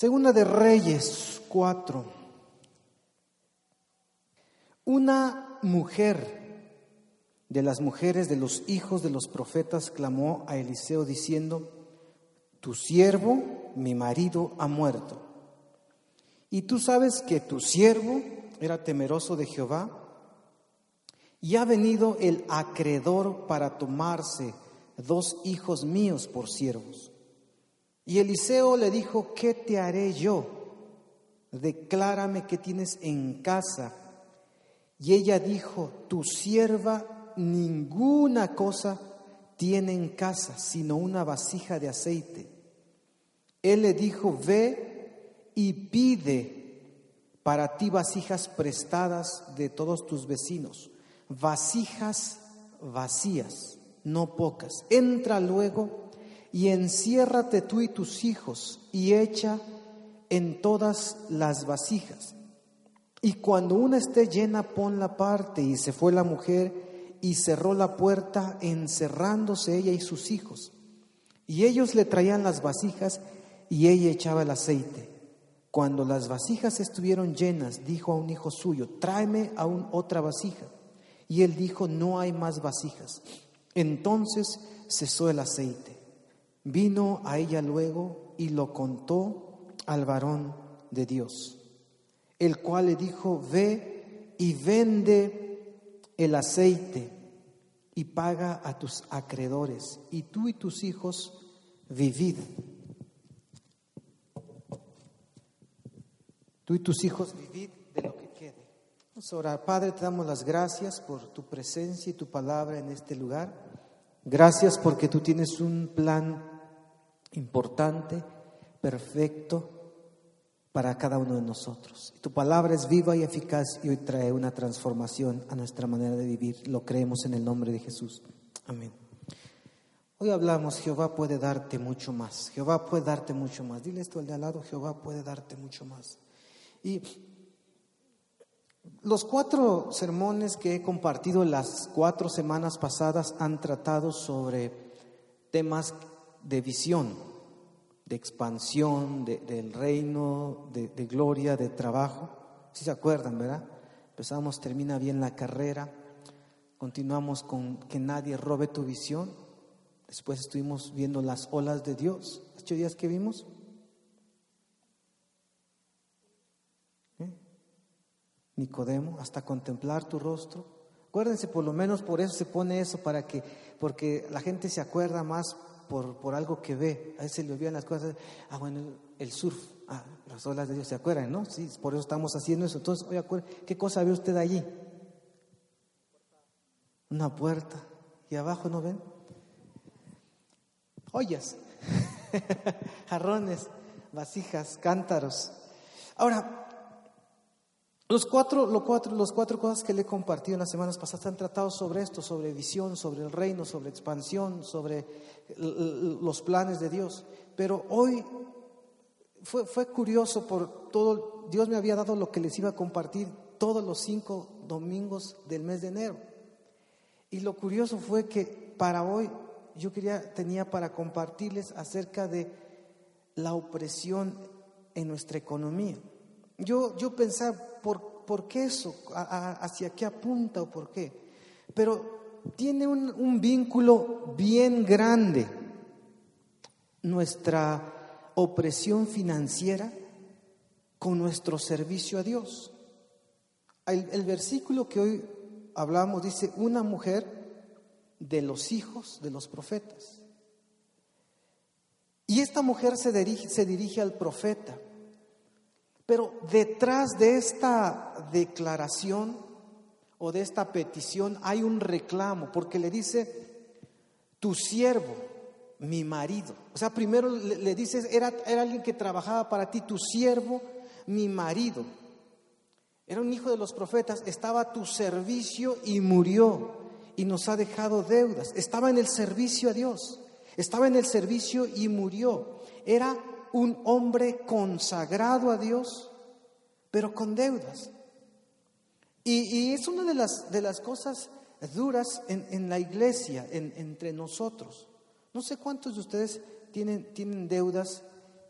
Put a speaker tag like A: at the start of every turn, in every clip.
A: Segunda de Reyes 4. Una mujer de las mujeres de los hijos de los profetas clamó a Eliseo diciendo, Tu siervo, mi marido, ha muerto. Y tú sabes que tu siervo era temeroso de Jehová y ha venido el acreedor para tomarse dos hijos míos por siervos. Y Eliseo le dijo, ¿qué te haré yo? Declárame qué tienes en casa. Y ella dijo, tu sierva ninguna cosa tiene en casa, sino una vasija de aceite. Él le dijo, ve y pide para ti vasijas prestadas de todos tus vecinos, vasijas vacías, no pocas. Entra luego y enciérrate tú y tus hijos y echa en todas las vasijas. Y cuando una esté llena, pon la parte. Y se fue la mujer y cerró la puerta, encerrándose ella y sus hijos. Y ellos le traían las vasijas y ella echaba el aceite. Cuando las vasijas estuvieron llenas, dijo a un hijo suyo, tráeme aún otra vasija. Y él dijo, no hay más vasijas. Entonces cesó el aceite. Vino a ella luego y lo contó al varón de Dios, el cual le dijo, ve y vende el aceite y paga a tus acreedores, y tú y tus hijos vivid. Tú y tus hijos vivid de lo que quede. Vamos a orar. Padre, te damos las gracias por tu presencia y tu palabra en este lugar. Gracias porque tú tienes un plan importante, perfecto para cada uno de nosotros. Tu palabra es viva y eficaz y hoy trae una transformación a nuestra manera de vivir. Lo creemos en el nombre de Jesús. Amén. Hoy hablamos, Jehová puede darte mucho más. Jehová puede darte mucho más. Dile esto al de al lado, Jehová puede darte mucho más. Y los cuatro sermones que he compartido las cuatro semanas pasadas han tratado sobre temas de visión, de expansión del reino, de, gloria, de trabajo. Si se acuerdan, ¿verdad? Empezamos, termina bien la carrera, continuamos con que nadie robe tu visión. Después estuvimos viendo las olas de Dios. ¿Ocho días que vimos? ¿Eh? Nicodemo, hasta contemplar tu rostro. Acuérdense, por lo menos por eso se pone eso, para que, porque la gente se acuerda más por, por algo que ve. A veces le olvidan las cosas. Ah, bueno, el surf. Ah, las olas de Dios, ¿se acuerdan, no? Sí, por eso estamos haciendo eso. Entonces, oye, ¿qué cosa ve usted allí? Una puerta. ¿Y abajo no ven? Ollas, jarrones, vasijas, cántaros. Ahora, los cuatro, los, cuatro, los cuatro cosas que le he compartido en las semanas pasadas han tratado sobre esto, sobre visión, sobre el reino, sobre expansión, sobre los planes de Dios. Pero hoy fue, fue curioso por todo, Dios me había dado lo que les iba a compartir todos los cinco domingos del mes de enero. Y lo curioso fue que para hoy yo quería, tenía para compartirles acerca de la opresión en nuestra economía. Yo, yo pensaba, ¿por, ¿por qué eso? ¿Hacia qué apunta o por qué? Pero tiene un, un vínculo bien grande nuestra opresión financiera con nuestro servicio a Dios. El, el, versículo que hoy hablamos dice, una mujer de los hijos de los profetas. Y esta mujer se dirige, se dirige al profeta. Pero detrás de esta declaración o de esta petición hay un reclamo, porque le dice, tu siervo, mi marido. O sea, primero le, dice, era, era alguien que trabajaba para ti, tu siervo, mi marido. Era un hijo de los profetas, estaba a tu servicio y murió y nos ha dejado deudas. Estaba en el servicio a Dios, estaba en el servicio y murió. Era un hombre consagrado a Dios, pero con deudas. Y, es una de las, de las cosas duras en, la iglesia, entre nosotros. No sé cuántos de ustedes tienen, tienen deudas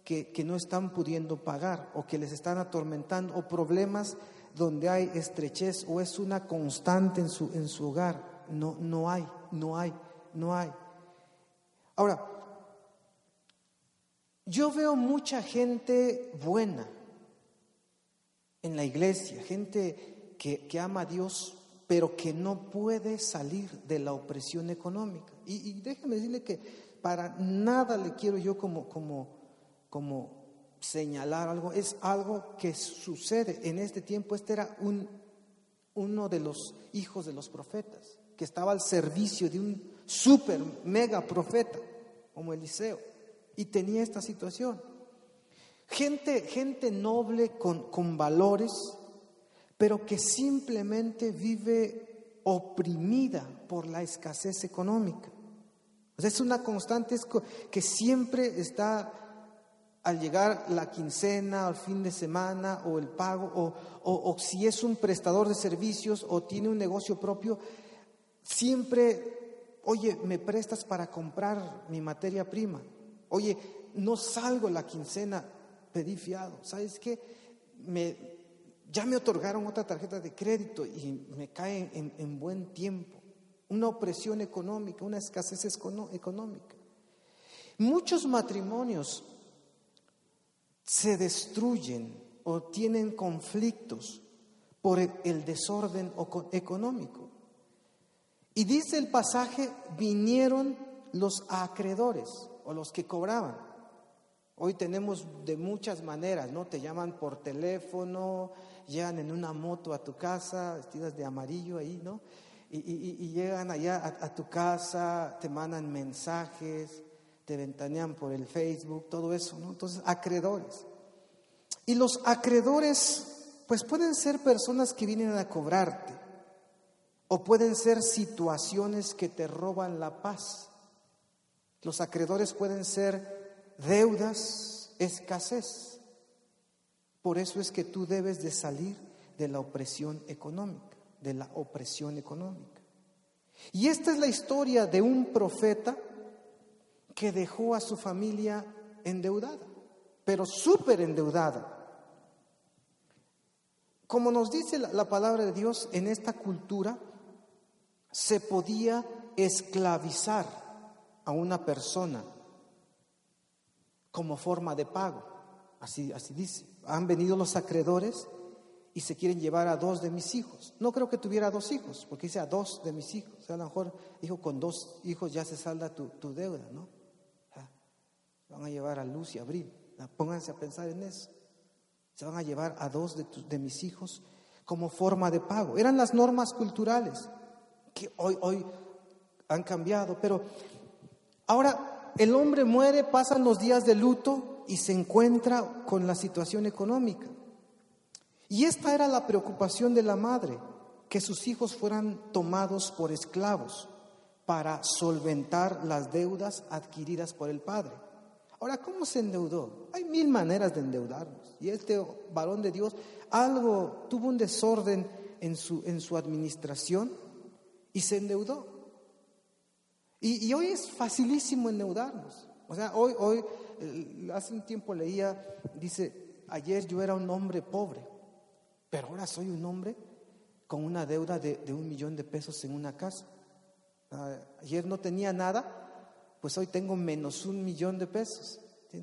A: que, no están pudiendo pagar o que les están atormentando o problemas donde hay estrechez o es una constante en su, en su hogar. No, no hay, no hay, no hay. Ahora, yo veo mucha gente buena en la iglesia, gente que, ama a Dios, pero que no puede salir de la opresión económica. Y, y déjeme decirle que para nada le quiero yo como, como como señalar algo, es algo que sucede en este tiempo. Este era un, uno de los hijos de los profetas, que estaba al servicio de un super mega profeta como Eliseo, y tenía esta situación. Gente, gente noble con, con valores, pero que simplemente vive oprimida por la escasez económica. O es una constante que siempre está al llegar la quincena, al fin de semana o el pago, o, si es un prestador de servicios o tiene un negocio propio, siempre, oye, me prestas para comprar mi materia prima. Oye, no salgo la quincena, pedí fiado. ¿Sabes qué? Me, ya me otorgaron otra tarjeta de crédito y me cae en, en buen tiempo. Una opresión económica, una escasez económica. Muchos matrimonios se destruyen o tienen conflictos por el desorden económico. Y dice el pasaje, vinieron los acreedores o los que cobraban. Hoy tenemos de muchas maneras, ¿no? Te llaman por teléfono, llegan en una moto a tu casa, vestidas de amarillo ahí, ¿no? Y, llegan allá a, a, tu casa, te mandan mensajes, te ventanean por el Facebook, todo eso, ¿no? Entonces, acreedores. Y los acreedores, pues pueden ser personas que vienen a cobrarte, o pueden ser situaciones que te roban la paz. Los acreedores pueden ser deudas, escasez. Por eso es que tú debes de salir de la opresión económica, de la opresión económica. Y esta es la historia de un profeta que dejó a su familia endeudada, pero súper endeudada. Como nos dice la, palabra de Dios, en esta cultura se podía esclavizar a una persona como forma de pago. Así, así dice. Han venido los acreedores y se quieren llevar a dos de mis hijos. No creo que tuviera dos hijos, porque dice a dos de mis hijos. O sea, a lo mejor dijo con dos hijos ya se salda tu, tu deuda, ¿no? van a llevar a Luz y a Abril. Pónganse a pensar en eso. Se van a llevar a dos de, de mis hijos como forma de pago. Eran las normas culturales que hoy, hoy han cambiado. Pero ahora el hombre muere, pasan los días de luto y se encuentra con la situación económica. Y esta era la preocupación de la madre, que sus hijos fueran tomados por esclavos para solventar las deudas adquiridas por el padre. Ahora, ¿cómo se endeudó? Hay mil maneras de endeudarnos. Y este varón de Dios algo tuvo un desorden en su, en su administración y se endeudó. Y, hoy es facilísimo endeudarnos. O sea, hoy, hoy, hace un tiempo leía, dice, ayer yo era un hombre pobre, pero ahora soy un hombre con una deuda de, de un millón de pesos en una casa. Ah, ayer no tenía nada pues hoy tengo menos un millón de pesos.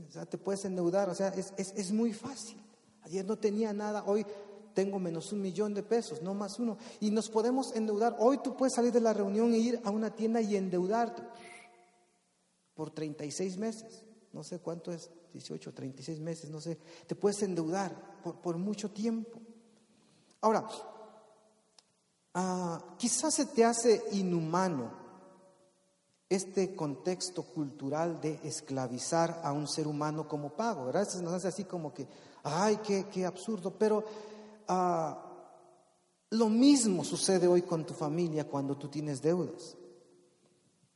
A: O sea, te puedes endeudar, o sea, es, muy fácil. Ayer no tenía nada, hoy tengo menos un millón de pesos, no más uno. Y nos podemos endeudar. Hoy tú puedes salir de la reunión e ir a una tienda y endeudarte por 36 meses. No sé cuánto es, 18, 36 meses, no sé. Te puedes endeudar por, por mucho tiempo. Ahora, ah, quizás se te hace inhumano este contexto cultural de esclavizar a un ser humano como pago. ¿verdad? nos hace así como que, ay, qué, qué absurdo, pero lo mismo sucede hoy con tu familia cuando tú tienes deudas.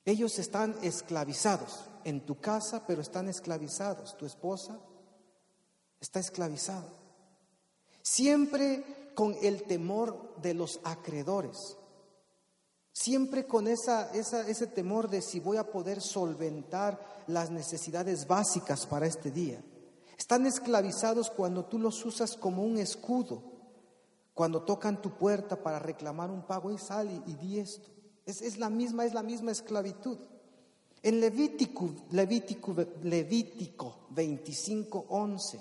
A: Ellos están esclavizados en tu casa, pero están esclavizados. Tu esposa está esclavizada. Siempre con el temor de los acreedores. Siempre con esa, ese temor de si voy a poder solventar las necesidades básicas para este día. Están esclavizados cuando tú los usas como un escudo, cuando tocan tu puerta para reclamar un pago y sal y, di esto. Es, es, la misma, es la misma esclavitud. En Levítico, Levítico, Levítico 25, 11,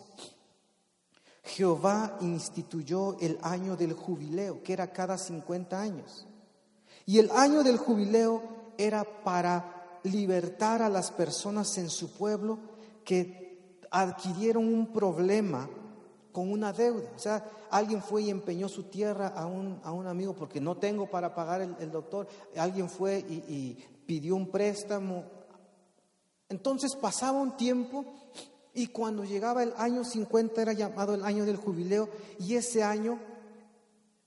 A: Jehová instituyó el año del jubileo, que era cada 50 años. Y el año del jubileo era para libertar a las personas en su pueblo que adquirieron un problema con una deuda. O sea, alguien fue y empeñó su tierra a un, a un amigo porque no tengo para pagar el, doctor. Alguien fue y, pidió un préstamo. Entonces pasaba un tiempo y cuando llegaba el año 50 era llamado el año del jubileo y ese año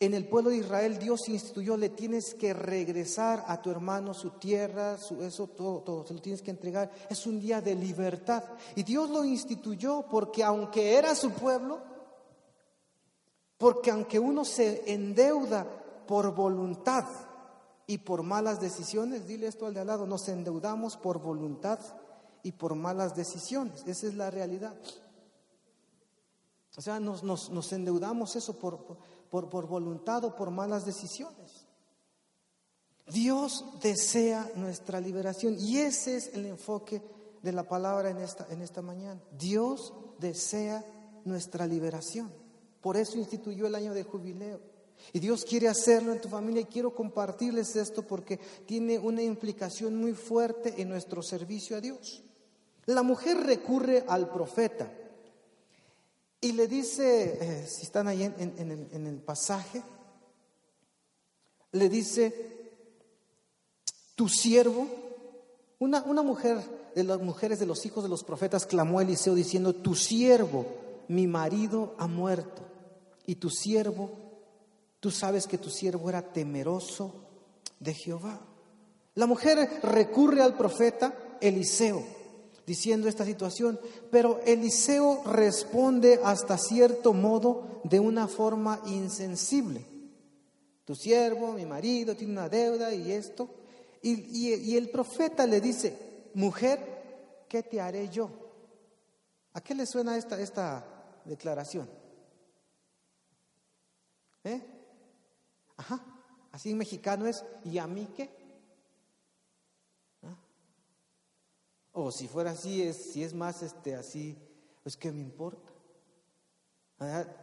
A: en el pueblo de Israel Dios instituyó, le tienes que regresar a tu hermano su tierra, su, eso todo, todo, se lo tienes que entregar. Es un día de libertad. Y Dios lo instituyó porque aunque era su pueblo, porque aunque uno se endeuda por voluntad y por malas decisiones, dile esto al de al lado, nos endeudamos por voluntad y por malas decisiones. Esa es la realidad. O sea, nos, endeudamos eso por, voluntad o por malas decisiones. Dios desea nuestra liberación y ese es el enfoque de la palabra en esta mañana. Dios desea nuestra liberación. Por eso instituyó el año de jubileo. Y Dios quiere hacerlo en tu familia y quiero compartirles esto porque tiene una implicación muy fuerte en nuestro servicio a Dios. La mujer recurre al profeta y le dice, eh, si están ahí en, el, pasaje, le dice, tu siervo, una, una mujer de las mujeres de los hijos de los profetas clamó a Eliseo diciendo, tu siervo, mi marido ha muerto y tu siervo, tú sabes que tu siervo era temeroso de Jehová. La mujer recurre al profeta Eliseo diciendo esta situación, pero Eliseo responde hasta cierto modo de una forma insensible. Tu siervo, mi marido, tiene una deuda y esto. Y, el profeta le dice, mujer, ¿qué te haré yo? ¿A qué le suena esta, esta declaración? ¿Eh? Ajá, así en mexicano es, ¿y a mí qué? O si fuera así, es, si es más este, así, pues ¿qué me importa?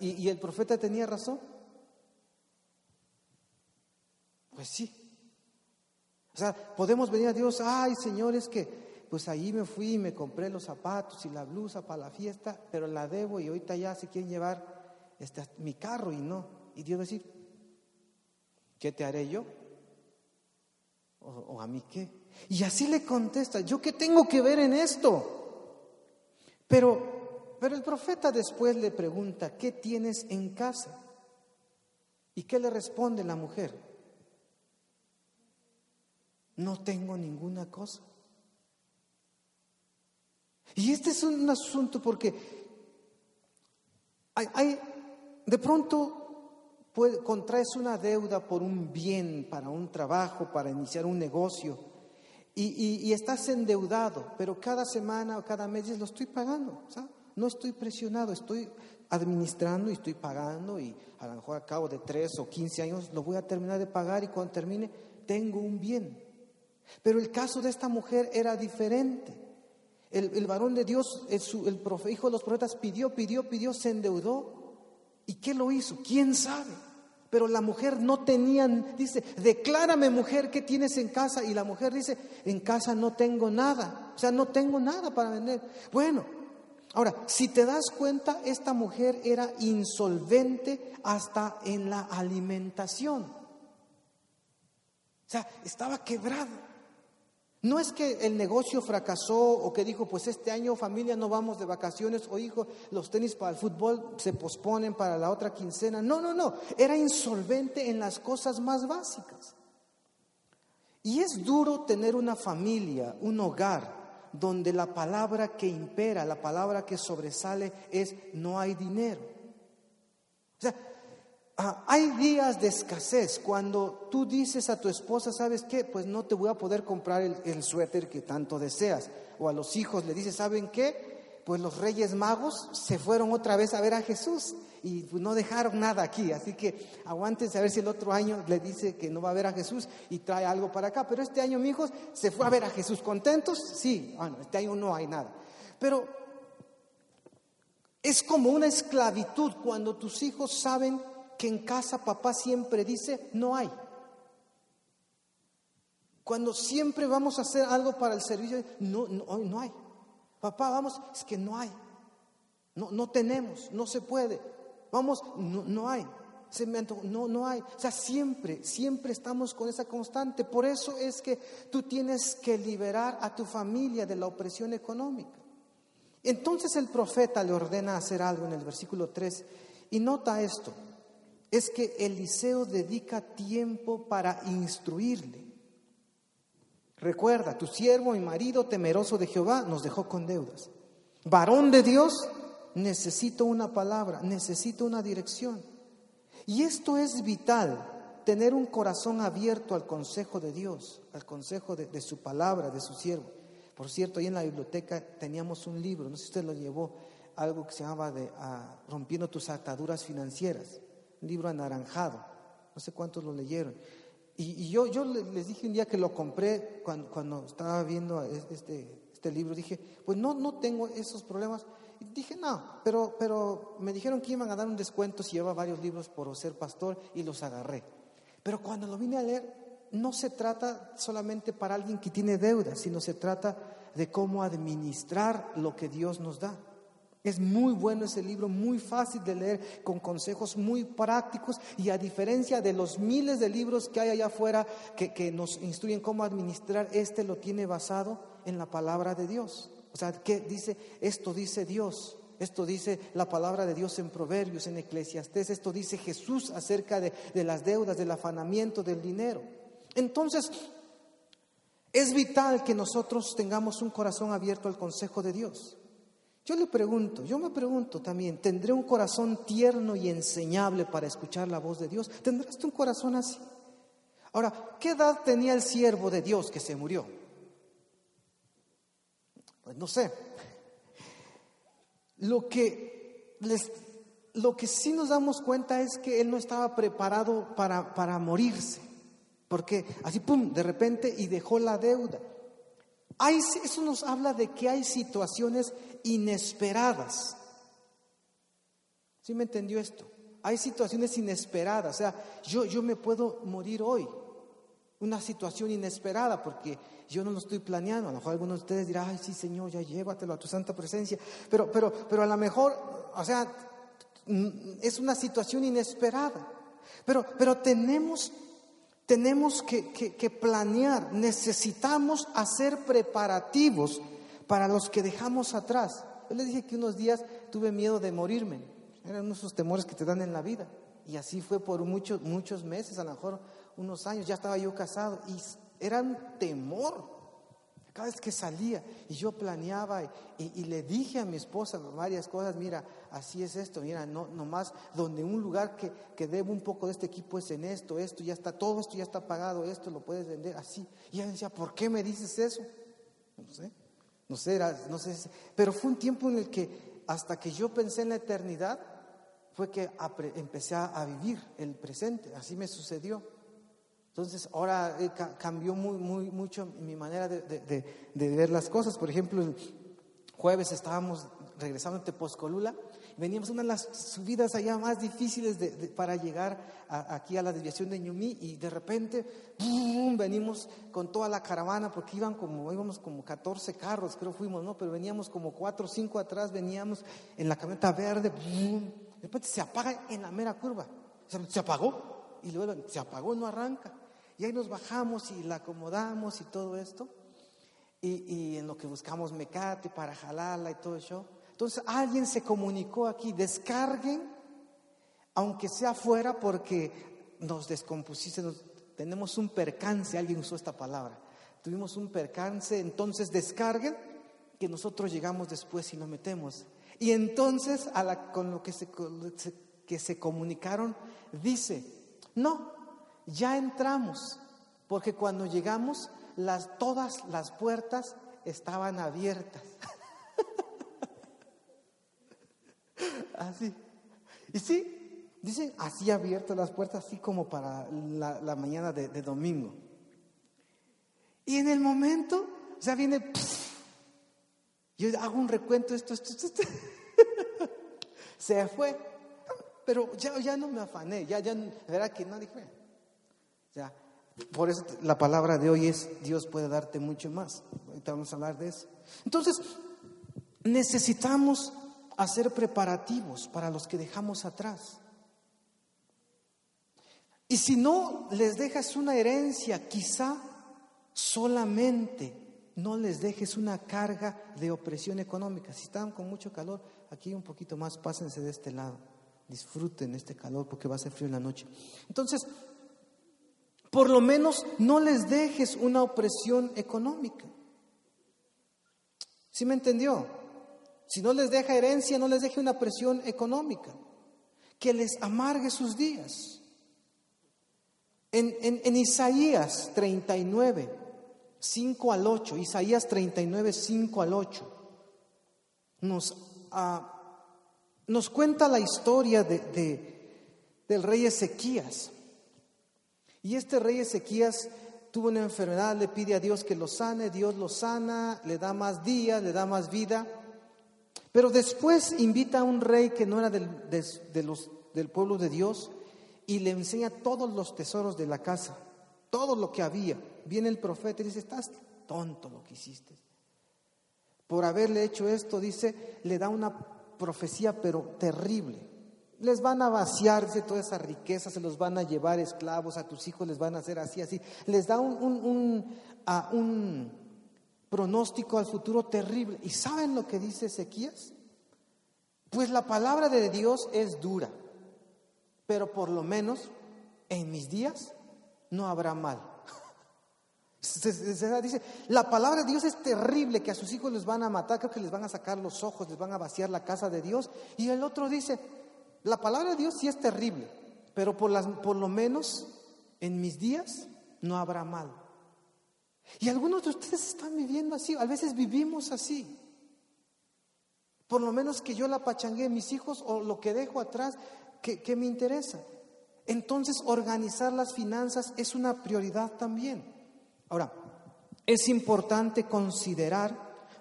A: ¿Y, ¿Y el profeta tenía razón? Pues sí. O sea, podemos venir a Dios, ay Señor, es que pues ahí me fui y me compré los zapatos y la blusa para la fiesta, pero la debo y ahorita ya se quieren llevar este, mi carro y no. Y Dios va a decir, ¿qué te haré yo? ¿O, a mí qué? Y así le contesta, ¿yo qué tengo que ver en esto? Pero, pero el profeta después le pregunta, ¿qué tienes en casa? ¿Y qué le responde la mujer? No tengo ninguna cosa. Y este es un asunto porque hay, hay de pronto contraes una deuda por un bien, para un trabajo, para iniciar un negocio, y, estás endeudado, pero cada semana o cada mes lo estoy pagando, no estoy presionado, estoy administrando y estoy pagando, y a lo mejor a cabo de tres o quince años lo voy a terminar de pagar y cuando termine tengo un bien. Pero el caso de esta mujer era diferente. El, varón de Dios, el, el hijo de los profetas, pidió, pidió, pidió, se endeudó. ¿Y qué lo hizo? ¿Quién sabe? Pero la mujer no tenía, dice, declárame mujer, ¿qué tienes en casa? Y la mujer dice, en casa no tengo nada, o sea, no tengo nada para vender. Bueno, ahora, si te das cuenta, esta mujer era insolvente hasta en la alimentación. O sea, estaba quebrada. No es que el negocio fracasó o que dijo, pues este año familia no vamos de vacaciones o hijo, los tenis para el fútbol se posponen para la otra quincena. No, no, no, era insolvente en las cosas más básicas. Y es duro tener una familia, un hogar, donde la palabra que impera, la palabra que sobresale es no hay dinero. O sea, Ah, hay días de escasez cuando tú dices a tu esposa, ¿sabes qué? Pues no te voy a poder comprar el, suéter que tanto deseas. O a los hijos le dices, ¿saben qué? pues los reyes magos se fueron otra vez a ver a Jesús y pues, no dejaron nada aquí. Así que aguántense a ver si el otro año le dice que no va a ver a Jesús y trae algo para acá. Pero este año, hijos, se fue a ver a Jesús. ¿Contentos? Sí. Bueno, este año no hay nada. Pero es como una esclavitud cuando tus hijos saben que en casa papá siempre dice, no hay. Cuando siempre vamos a hacer algo para el servicio, no, no, no hay. Papá, vamos, es que no hay. No, no tenemos, no se puede. Vamos, no, no hay. No, no hay. O sea, siempre, siempre estamos con esa constante. Por eso es que tú tienes que liberar a tu familia de la opresión económica. Entonces el profeta le ordena hacer algo en el versículo 3 y nota esto, es que Eliseo dedica tiempo para instruirle. Recuerda, tu siervo y marido temeroso de Jehová nos dejó con deudas. Varón de Dios, necesito una palabra, necesito una dirección. Y esto es vital, tener un corazón abierto al consejo de Dios, al consejo de, su palabra, de su siervo. Por cierto, ahí en la biblioteca teníamos un libro, no sé si usted lo llevó, algo que se llamaba de ah, Rompiendo tus ataduras financieras, libro anaranjado, no sé cuántos lo leyeron. Y, yo, yo les dije un día que lo compré cuando, cuando estaba viendo este, este libro, dije, pues no, no tengo esos problemas. Y dije, no, pero, pero me dijeron que iban a dar un descuento si llevaba varios libros por ser pastor y los agarré. Pero cuando lo vine a leer, no se trata solamente para alguien que tiene deudas, sino se trata de cómo administrar lo que Dios nos da. Es muy bueno ese libro, muy fácil de leer, con consejos muy prácticos y a diferencia de los miles de libros que hay allá afuera que, nos instruyen cómo administrar, este lo tiene basado en la palabra de Dios. O sea, ¿qué dice? Esto dice Dios. Esto dice la palabra de Dios en Proverbios, en Eclesiastés. Esto dice Jesús acerca de las deudas, del afanamiento, del dinero. Entonces, es vital que nosotros tengamos un corazón abierto al consejo de Dios. Yo le pregunto, yo me pregunto también, ¿tendré un corazón tierno y enseñable para escuchar la voz de Dios? ¿Tendrás un corazón así? Ahora, ¿qué edad tenía el siervo de Dios que se murió? Pues no sé. Lo que, les, lo que sí nos damos cuenta es que él no estaba preparado para, para morirse, porque así, pum, de repente y dejó la deuda. Eso nos habla de que hay situaciones inesperadas. ¿Sí me entendió esto? Hay situaciones inesperadas. O sea, yo, yo me puedo morir hoy. Una situación inesperada porque yo no lo estoy planeando. A lo mejor algunos de ustedes dirán, ay, sí, Señor, ya llévatelo a tu santa presencia. Pero, pero, pero a lo mejor, o sea, es una situación inesperada. Pero, pero tenemos, tenemos que, planear, necesitamos hacer preparativos para los que dejamos atrás. Yo les dije que unos días tuve miedo de morirme. Eran esos temores que te dan en la vida. Y así fue por muchos, muchos meses, a lo mejor unos años. Ya estaba yo casado y era un temor. Cada vez que salía y yo planeaba y, le dije a mi esposa varias cosas, mira, así es esto, mira, no, nomás donde un lugar que, que debo un poco de este equipo es en esto, esto ya está, todo esto ya está pagado, esto lo puedes vender así. Y ella decía, ¿por qué me dices eso? No sé, no sé, no sé, pero fue un tiempo en el que hasta que yo pensé en la eternidad, fue que empecé a vivir el presente, así me sucedió. Entonces ahora eh, cambió muy, mucho mi manera de, ver las cosas. Por ejemplo, jueves estábamos regresando en Tepozcolula, veníamos una de las subidas allá más difíciles para llegar aquí a la desviación de Ñumí y de repente venimos con toda la caravana porque iban como, íbamos como 14 carros, creo fuimos, ¿no? Pero veníamos como 4 o 5 atrás, veníamos en la camioneta verde, de repente se apaga en la mera curva, se apagó y luego se apagó, no arranca. Y ahí nos bajamos y la acomodamos y todo esto. Y, en lo que buscamos mecate para jalarla y todo eso. Entonces alguien se comunicó aquí, descarguen, aunque sea fuera, porque nos descompusiste, tenemos un percance, alguien usó esta palabra. Tuvimos un percance, entonces descarguen, que nosotros llegamos después y nos metemos. Y entonces con lo que se, que se comunicaron, dice, no, ya entramos, porque cuando llegamos las, todas las puertas estaban abiertas. Así. Y sí, dicen así abiertas las puertas, así como para la, mañana de, domingo. Y en el momento, sea, viene, yo hago un recuento, esto, esto, esto, se fue. Pero ya, ya no me afané, ya, ya, verá que no dije, por eso la palabra de hoy es, Dios puede darte mucho más. Ahorita vamos a hablar de eso. Entonces, necesitamos hacer preparativos para los que dejamos atrás. Y si no les dejas una herencia, quizá solamente no les dejes una carga de opresión económica. Si están con mucho calor, aquí un poquito más, pásense de este lado. Disfruten este calor porque va a ser frío en la noche. Entonces, por lo menos no les dejes una opresión económica. ¿Sí me entendió? Si no les deja herencia, no les deje una presión económica que les amargue sus días. En, en, Isaías 39, 5 al 8, Isaías 39, 5 al 8, nos, ah, nos cuenta la historia de, del rey Ezequías. Y este rey Ezequías tuvo una enfermedad, le pide a Dios que lo sane, Dios lo sana, le da más días, le da más vida. Pero después invita a un rey que no era del, del pueblo de Dios y le enseña todos los tesoros de la casa, todo lo que había. Viene el profeta y dice, estás tonto lo que hiciste. Por haberle hecho esto, dice, le da una profecía pero terrible. Les van a vaciar de toda esa riqueza, se los van a llevar esclavos, a tus hijos les van a hacer así, así. Les da un, un, un, pronóstico al futuro terrible. ¿Y saben lo que dice Ezequías? Pues la palabra de Dios es dura, pero por lo menos en mis días no habrá mal. Dice, la palabra de Dios es terrible, que a sus hijos les van a matar, creo que les van a sacar los ojos, les van a vaciar la casa de Dios. Y el otro dice, la palabra de Dios sí es terrible, pero por, las, por lo menos en mis días no habrá mal. Y algunos de ustedes están viviendo así, a veces vivimos así. Por lo menos que yo la pachangué mis hijos o lo que dejo atrás, que, que me interesa. Entonces, organizar las finanzas es una prioridad también. Ahora, es importante considerar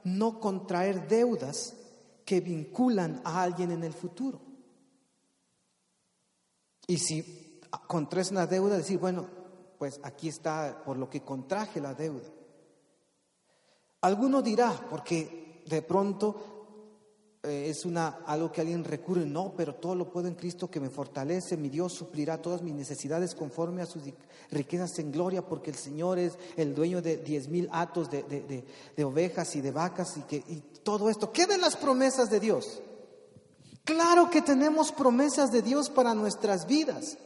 A: no contraer deudas que vinculan a alguien en el futuro. Y si contraes una deuda, decir, bueno, pues aquí está por lo que contraje la deuda. Alguno dirá, porque de pronto eh, es una, algo que alguien recurre, no, pero todo lo puedo en Cristo que me fortalece, mi Dios suplirá todas mis necesidades conforme a sus riquezas en gloria, porque el Señor es el dueño de diez mil atos de, ovejas y de vacas y, que, y todo esto. ¿Qué de las promesas de Dios? Claro que tenemos promesas de Dios para nuestras vidas.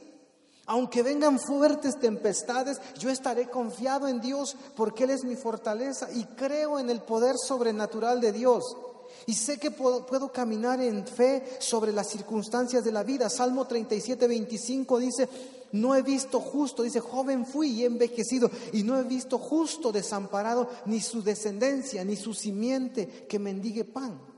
A: Aunque vengan fuertes tempestades, yo estaré confiado en Dios porque Él es mi fortaleza y creo en el poder sobrenatural de Dios. Y sé que puedo, caminar en fe sobre las circunstancias de la vida. Salmo 37, 25 dice, no he visto justo, dice, joven fui y envejecido, y no he visto justo desamparado, ni su descendencia, ni su simiente que mendigue pan.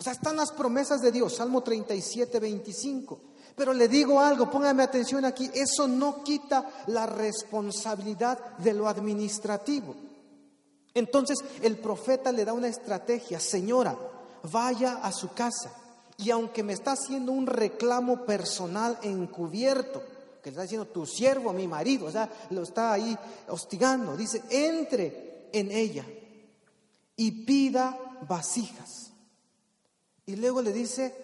A: O sea, están las promesas de Dios, Salmo 37, 25. Pero le digo algo, póngame atención aquí, eso no quita la responsabilidad de lo administrativo. Entonces el profeta le da una estrategia, señora, vaya a su casa y aunque me está haciendo un reclamo personal encubierto, que le está diciendo tu siervo, mi marido, o sea, lo está ahí hostigando, dice, entre en ella y pida vasijas y luego le dice,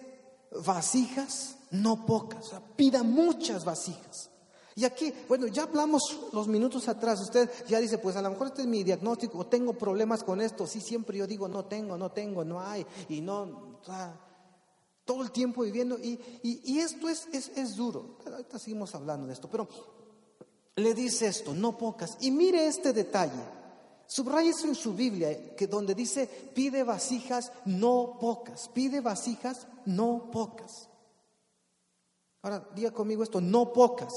A: vasijas, no pocas, pida muchas vasijas. Y aquí, bueno, ya hablamos los minutos atrás, usted ya dice, pues a lo mejor este es mi diagnóstico, tengo problemas con esto, sí, siempre yo digo, no tengo, no tengo, no hay, y no, todo el tiempo viviendo, y, y, esto es, es, es duro, ahorita seguimos hablando de esto, pero le dice esto, no pocas, y mire este detalle, Subraya eso en su Biblia, que donde dice, pide vasijas no pocas, pide vasijas no pocas. Ahora, diga conmigo esto, no pocas.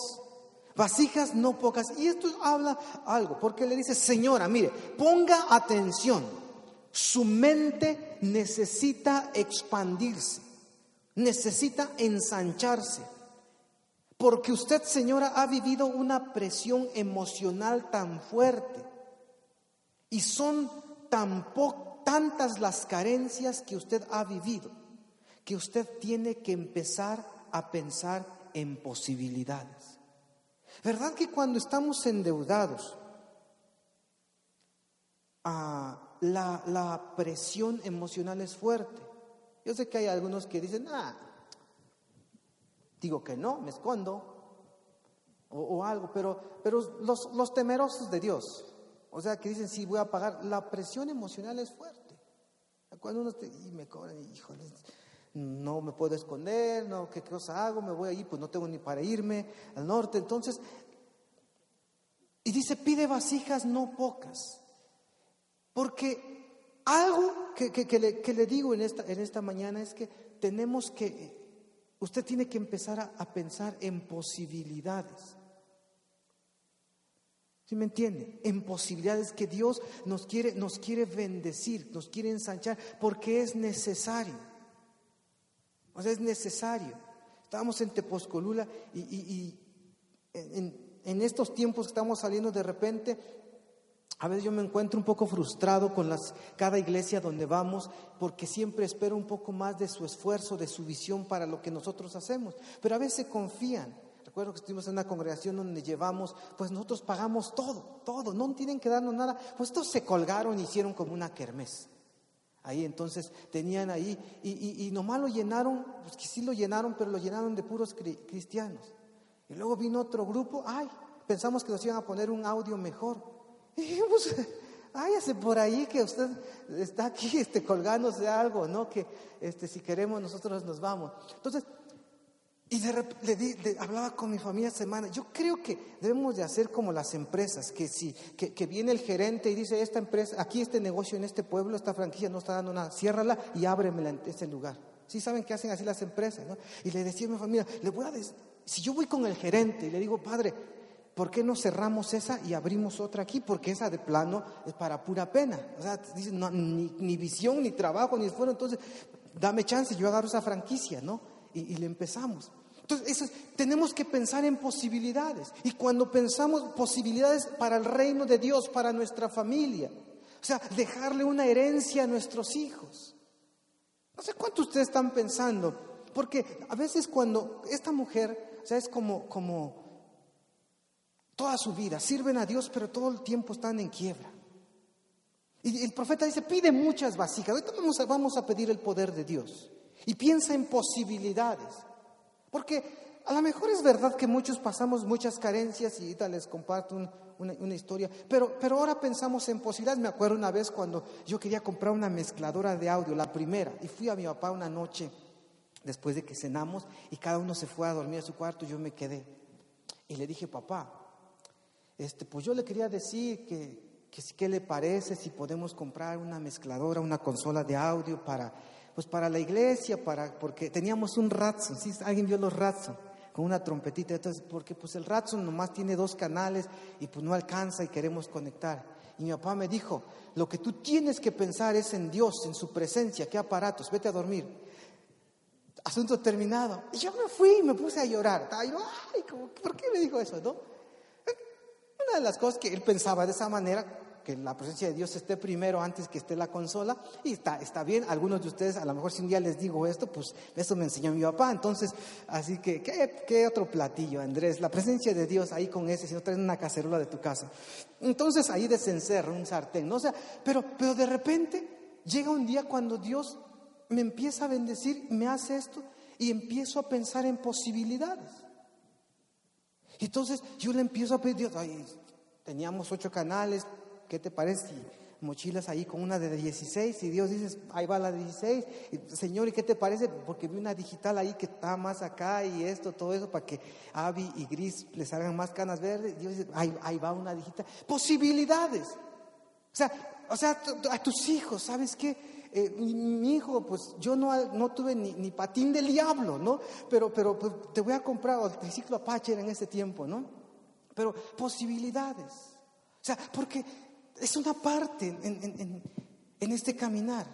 A: Vasijas no pocas. Y esto habla algo, porque le dice, señora, mire, ponga atención, su mente necesita expandirse. necesita ensancharse. Porque usted, señora, ha vivido una presión emocional tan fuerte. Y son tan tantas las carencias que usted ha vivido, que usted tiene que empezar a pensar en posibilidades. ¿Verdad que cuando estamos endeudados, ah, la, presión emocional es fuerte? Yo sé que hay algunos que dicen, ah, digo que no, me escondo o, algo, pero, pero los, los, temerosos de Dios, o sea, que dicen, sí, voy a pagar, la presión emocional es fuerte. Cuando uno y me cobran, híjole, no me puedo esconder, no, ¿qué cosa hago? Me voy allí, pues no tengo ni para irme al norte. Entonces, y dice, pide vasijas no pocas, porque algo que, le, digo en esta, en esta mañana es que tenemos que, usted tiene que empezar a, pensar en posibilidades. ¿Sí me entiende? En posibilidades que Dios nos quiere, nos quiere bendecir, nos quiere ensanchar, porque es necesario. O sea, es necesario. Estábamos en Teposcolula y, en, en, estos tiempos que estamos saliendo de repente, a veces yo me encuentro un poco frustrado con las, cada iglesia donde vamos porque siempre espero un poco más de su esfuerzo, de su visión para lo que nosotros hacemos. Pero a veces confían. Recuerdo que estuvimos en una congregación donde llevamos, pues nosotros pagamos todo, todo, no tienen que darnos nada. Pues estos se colgaron y hicieron como una kermés. Ahí entonces tenían ahí, y, y, nomás lo llenaron, pues que sí lo llenaron, pero lo llenaron de puros cristianos. Y luego vino otro grupo, ay, pensamos que nos iban a poner un audio mejor. Y dijimos, váyase por ahí que usted está aquí este, colgándose algo, ¿no? Que este, si queremos nosotros nos vamos. Entonces, y le, di, hablaba con mi familia semana, yo creo que debemos de hacer como las empresas, que si que, que, viene el gerente y dice, esta empresa, aquí este negocio en este pueblo, esta franquicia no está dando nada, ciérrala y ábremela en ese lugar. Sí saben que hacen así las empresas, ¿no? Y le decía a mi familia, le voy a decir, si yo voy con el gerente y le digo, padre, ¿por qué no cerramos esa y abrimos otra aquí? Porque esa de plano es para pura pena. O sea, dicen, ni, visión, ni trabajo, ni esfuerzo. Entonces, dame chance, yo agarro esa franquicia, ¿no? Y, le empezamos. Entonces, tenemos que pensar en posibilidades. Y cuando pensamos posibilidades para el reino de Dios, para nuestra familia, o sea, dejarle una herencia a nuestros hijos. No sé cuánto ustedes están pensando, porque a veces cuando esta mujer, o sea, es como, como toda su vida, sirven a Dios, pero todo el tiempo están en quiebra. Y el profeta dice, pide muchas vasijas. Ahorita vamos vamos a pedir el poder de Dios. Y piensa en posibilidades. Porque a lo mejor es verdad que muchos pasamos muchas carencias y ahorita les comparto una, historia, pero, pero ahora pensamos en posibilidades. Me acuerdo una vez cuando yo quería comprar una mezcladora de audio, la primera, y fui a mi papá una noche después de que cenamos y cada uno se fue a dormir a su cuarto, yo me quedé. Y le dije, papá, este, pues yo le quería decir que, que qué le parece si podemos comprar una mezcladora, una consola de audio para, pues para la iglesia, para, porque teníamos un Ratson, ¿sí? alguien vio los Ratson con una trompetita, entonces, porque pues el Ratson nomás tiene dos canales y pues no alcanza y queremos conectar. Y mi papá me dijo, lo que tú tienes que pensar es en Dios, en su presencia, qué aparatos, vete a dormir. Asunto terminado. Y yo me fui y me puse a llorar. ay, ¿por qué me dijo eso? ¿no? Una de las cosas que él pensaba de esa manera, que la presencia de Dios esté primero antes que esté la consola, y está, está bien, algunos de ustedes, a lo mejor si un día les digo esto, pues eso me enseñó mi papá, entonces, así que, ¿qué, otro platillo, Andrés? La presencia de Dios ahí con ese, si no traes una cacerola de tu casa. Entonces ahí desencerro un sartén, ¿no? O sea, pero, pero de repente llega un día cuando Dios me empieza a bendecir, me hace esto, y empiezo a pensar en posibilidades. Entonces yo le empiezo a pedir, ay, teníamos ocho canales, ¿qué te parece? mochilas ahí con una de 16 y Dios dice, ahí va la de 16. Señor, ¿y qué te parece? Porque vi una digital ahí que está más acá y esto, todo eso, para que Avi y Gris les salgan más canas verdes. Dios dice, ahí, ahí va una digital. Posibilidades. O sea, o sea, a tus hijos, ¿sabes qué? Eh, mi, hijo, pues yo no, no tuve ni, patín del diablo, ¿no? Pero, pero pues, te voy a comprar, el triciclo Apache en ese tiempo, ¿no? Pero posibilidades. O sea, porque es una parte en, este caminar.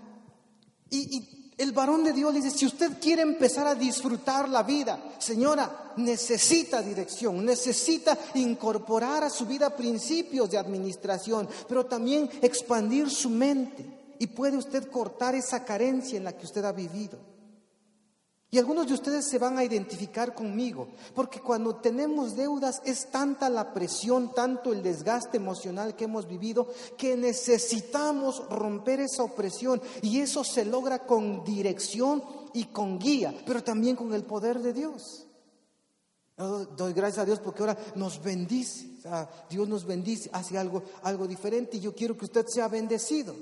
A: Y, el varón de Dios le dice, si usted quiere empezar a disfrutar la vida, señora, necesita dirección, necesita incorporar a su vida principios de administración, pero también expandir su mente. Y puede usted cortar esa carencia en la que usted ha vivido. Y algunos de ustedes se van a identificar conmigo, porque cuando tenemos deudas es tanta la presión, tanto el desgaste emocional que hemos vivido, que necesitamos romper esa opresión. Y eso se logra con dirección y con guía, pero también con el poder de Dios. doy gracias a Dios porque ahora nos bendice, Dios nos bendice, hace algo, algo diferente y yo quiero que usted sea bendecido.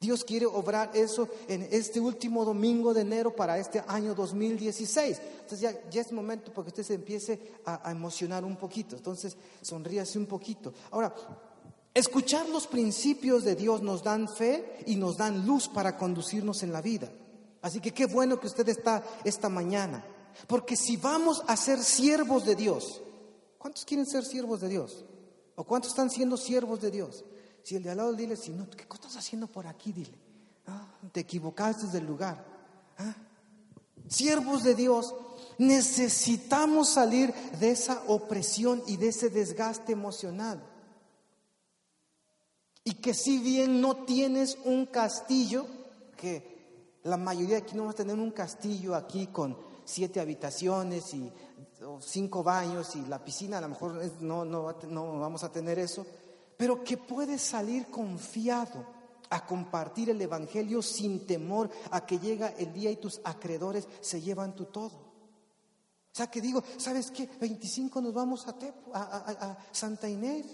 A: Dios quiere obrar eso en este último domingo de enero para este año 2016. Entonces ya, es momento para que usted se empiece a, a emocionar un poquito. Entonces sonríase un poquito. Ahora, escuchar los principios de Dios nos dan fe y nos dan luz para conducirnos en la vida. Así que qué bueno que usted está esta mañana. Porque si vamos a ser siervos de Dios, ¿cuántos quieren ser siervos de Dios? ¿O cuántos están siendo siervos de Dios? Si el de al lado dile, si no, ¿qué estás haciendo por aquí? Dile, ah, te equivocaste del lugar. Ah, siervos de Dios, necesitamos salir de esa opresión y de ese desgaste emocional. Y que si bien no tienes un castillo, que la mayoría de aquí no vamos a tener un castillo aquí con siete habitaciones y cinco baños y la piscina, a lo mejor no, no, no vamos a tener eso pero que puedes salir confiado a compartir el Evangelio sin temor a que llega el día y tus acreedores se llevan tu todo. O sea, que digo, ¿sabes qué? 25 nos vamos a, a, Santa Inés.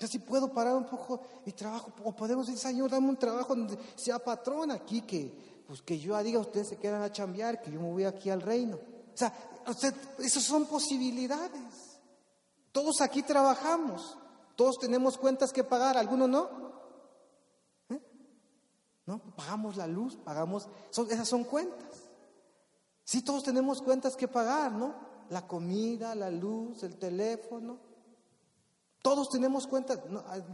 A: O si puedo parar un poco mi trabajo, o podemos decir, Señor, dame un trabajo donde sea patrón aquí, que, pues que yo diga, ustedes se quedan a chambear, que yo me voy aquí al reino. O sea, esas son posibilidades. Todos aquí trabajamos. Todos tenemos cuentas que pagar, algunos no. ¿Eh? ¿No? Pagamos la luz, pagamos, esas son cuentas. Sí, todos tenemos cuentas que pagar, ¿no? La comida, la luz, el teléfono. Todos tenemos cuentas,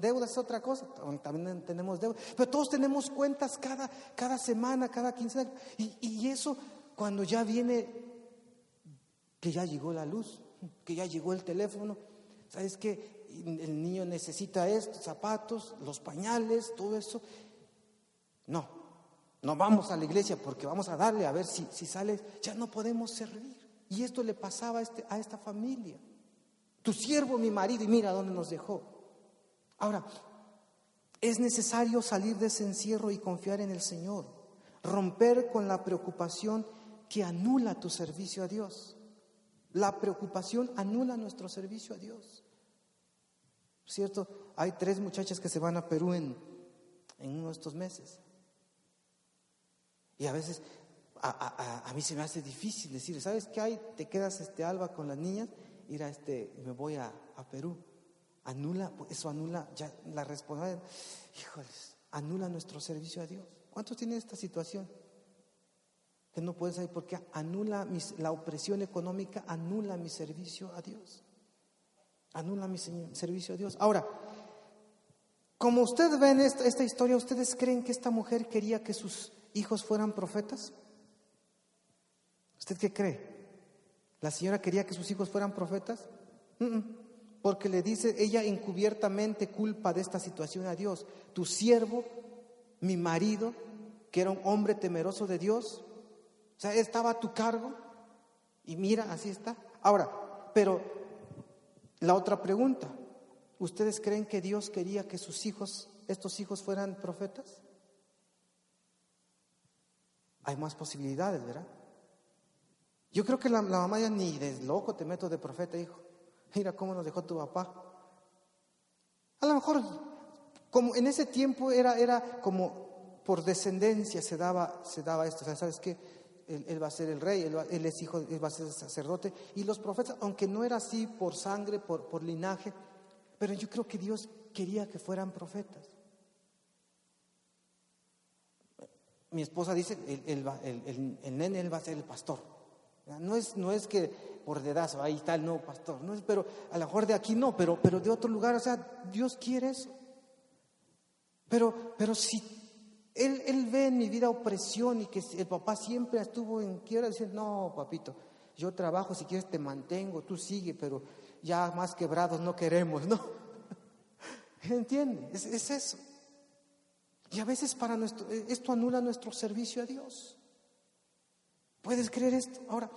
A: deuda es otra cosa, también tenemos deuda, pero todos tenemos cuentas cada, cada semana, cada quincena. Y, y eso cuando ya viene, que ya llegó la luz, que ya llegó el teléfono, ¿sabes qué? El niño necesita esto, zapatos, los pañales, todo eso. No, no vamos a la iglesia porque vamos a darle a ver si, si sale, ya no podemos servir. Y esto le pasaba a, este, a esta familia. Tu siervo, mi marido, y mira dónde nos dejó. Ahora, es necesario salir de ese encierro y confiar en el Señor, romper con la preocupación que anula tu servicio a Dios. La preocupación anula nuestro servicio a Dios. ¿Cierto? Hay tres muchachas que se van a Perú en, en uno de estos meses. Y a veces a, mí se me hace difícil decir, ¿sabes qué hay? Te quedas este alba con las niñas, ir a este, me voy a, Perú. Anula, eso anula ya la responsabilidad. Híjoles, anula nuestro servicio a Dios. ¿Cuántos tienen esta situación? Que no pueden saber por qué anula la opresión económica, anula mi servicio a Dios anula mi servicio a Dios. Ahora, como ustedes ven esta, esta historia, ¿ustedes creen que esta mujer quería que sus hijos fueran profetas? ¿Usted qué cree? ¿La señora quería que sus hijos fueran profetas? Porque le dice ella encubiertamente culpa de esta situación a Dios. Tu siervo, mi marido, que era un hombre temeroso de Dios, o sea, estaba a tu cargo y mira, así está. Ahora, pero la otra pregunta, ¿ustedes creen que Dios quería que sus hijos, estos hijos fueran profetas? Hay más posibilidades, ¿verdad? Yo creo que la, mamá ya ni de loco te meto de profeta, hijo. Mira cómo nos dejó tu papá. A lo mejor, como en ese tiempo era, era como por descendencia se daba, se daba esto. ¿sabes qué? Él, va a ser el rey, él, es hijo, él va a ser sacerdote. Y los profetas, aunque no era así por sangre, por, linaje, pero yo creo que Dios quería que fueran profetas. Mi esposa dice, el, el, el, nene él va a ser el pastor. No es, no es que por dedazo, ahí está el nuevo pastor, no es, pero a lo mejor de aquí no, pero, pero de otro lugar, o sea, Dios quiere eso. Pero, pero si Él, él ve en mi vida opresión y que el papá siempre estuvo en quiebra, dice, no, papito, yo trabajo, si quieres te mantengo, tú sigue, pero ya más quebrados no queremos, ¿no? ¿Entiende? Es, es eso. Y a veces para nuestro, esto anula nuestro servicio a Dios. ¿Puedes creer esto? Ahora,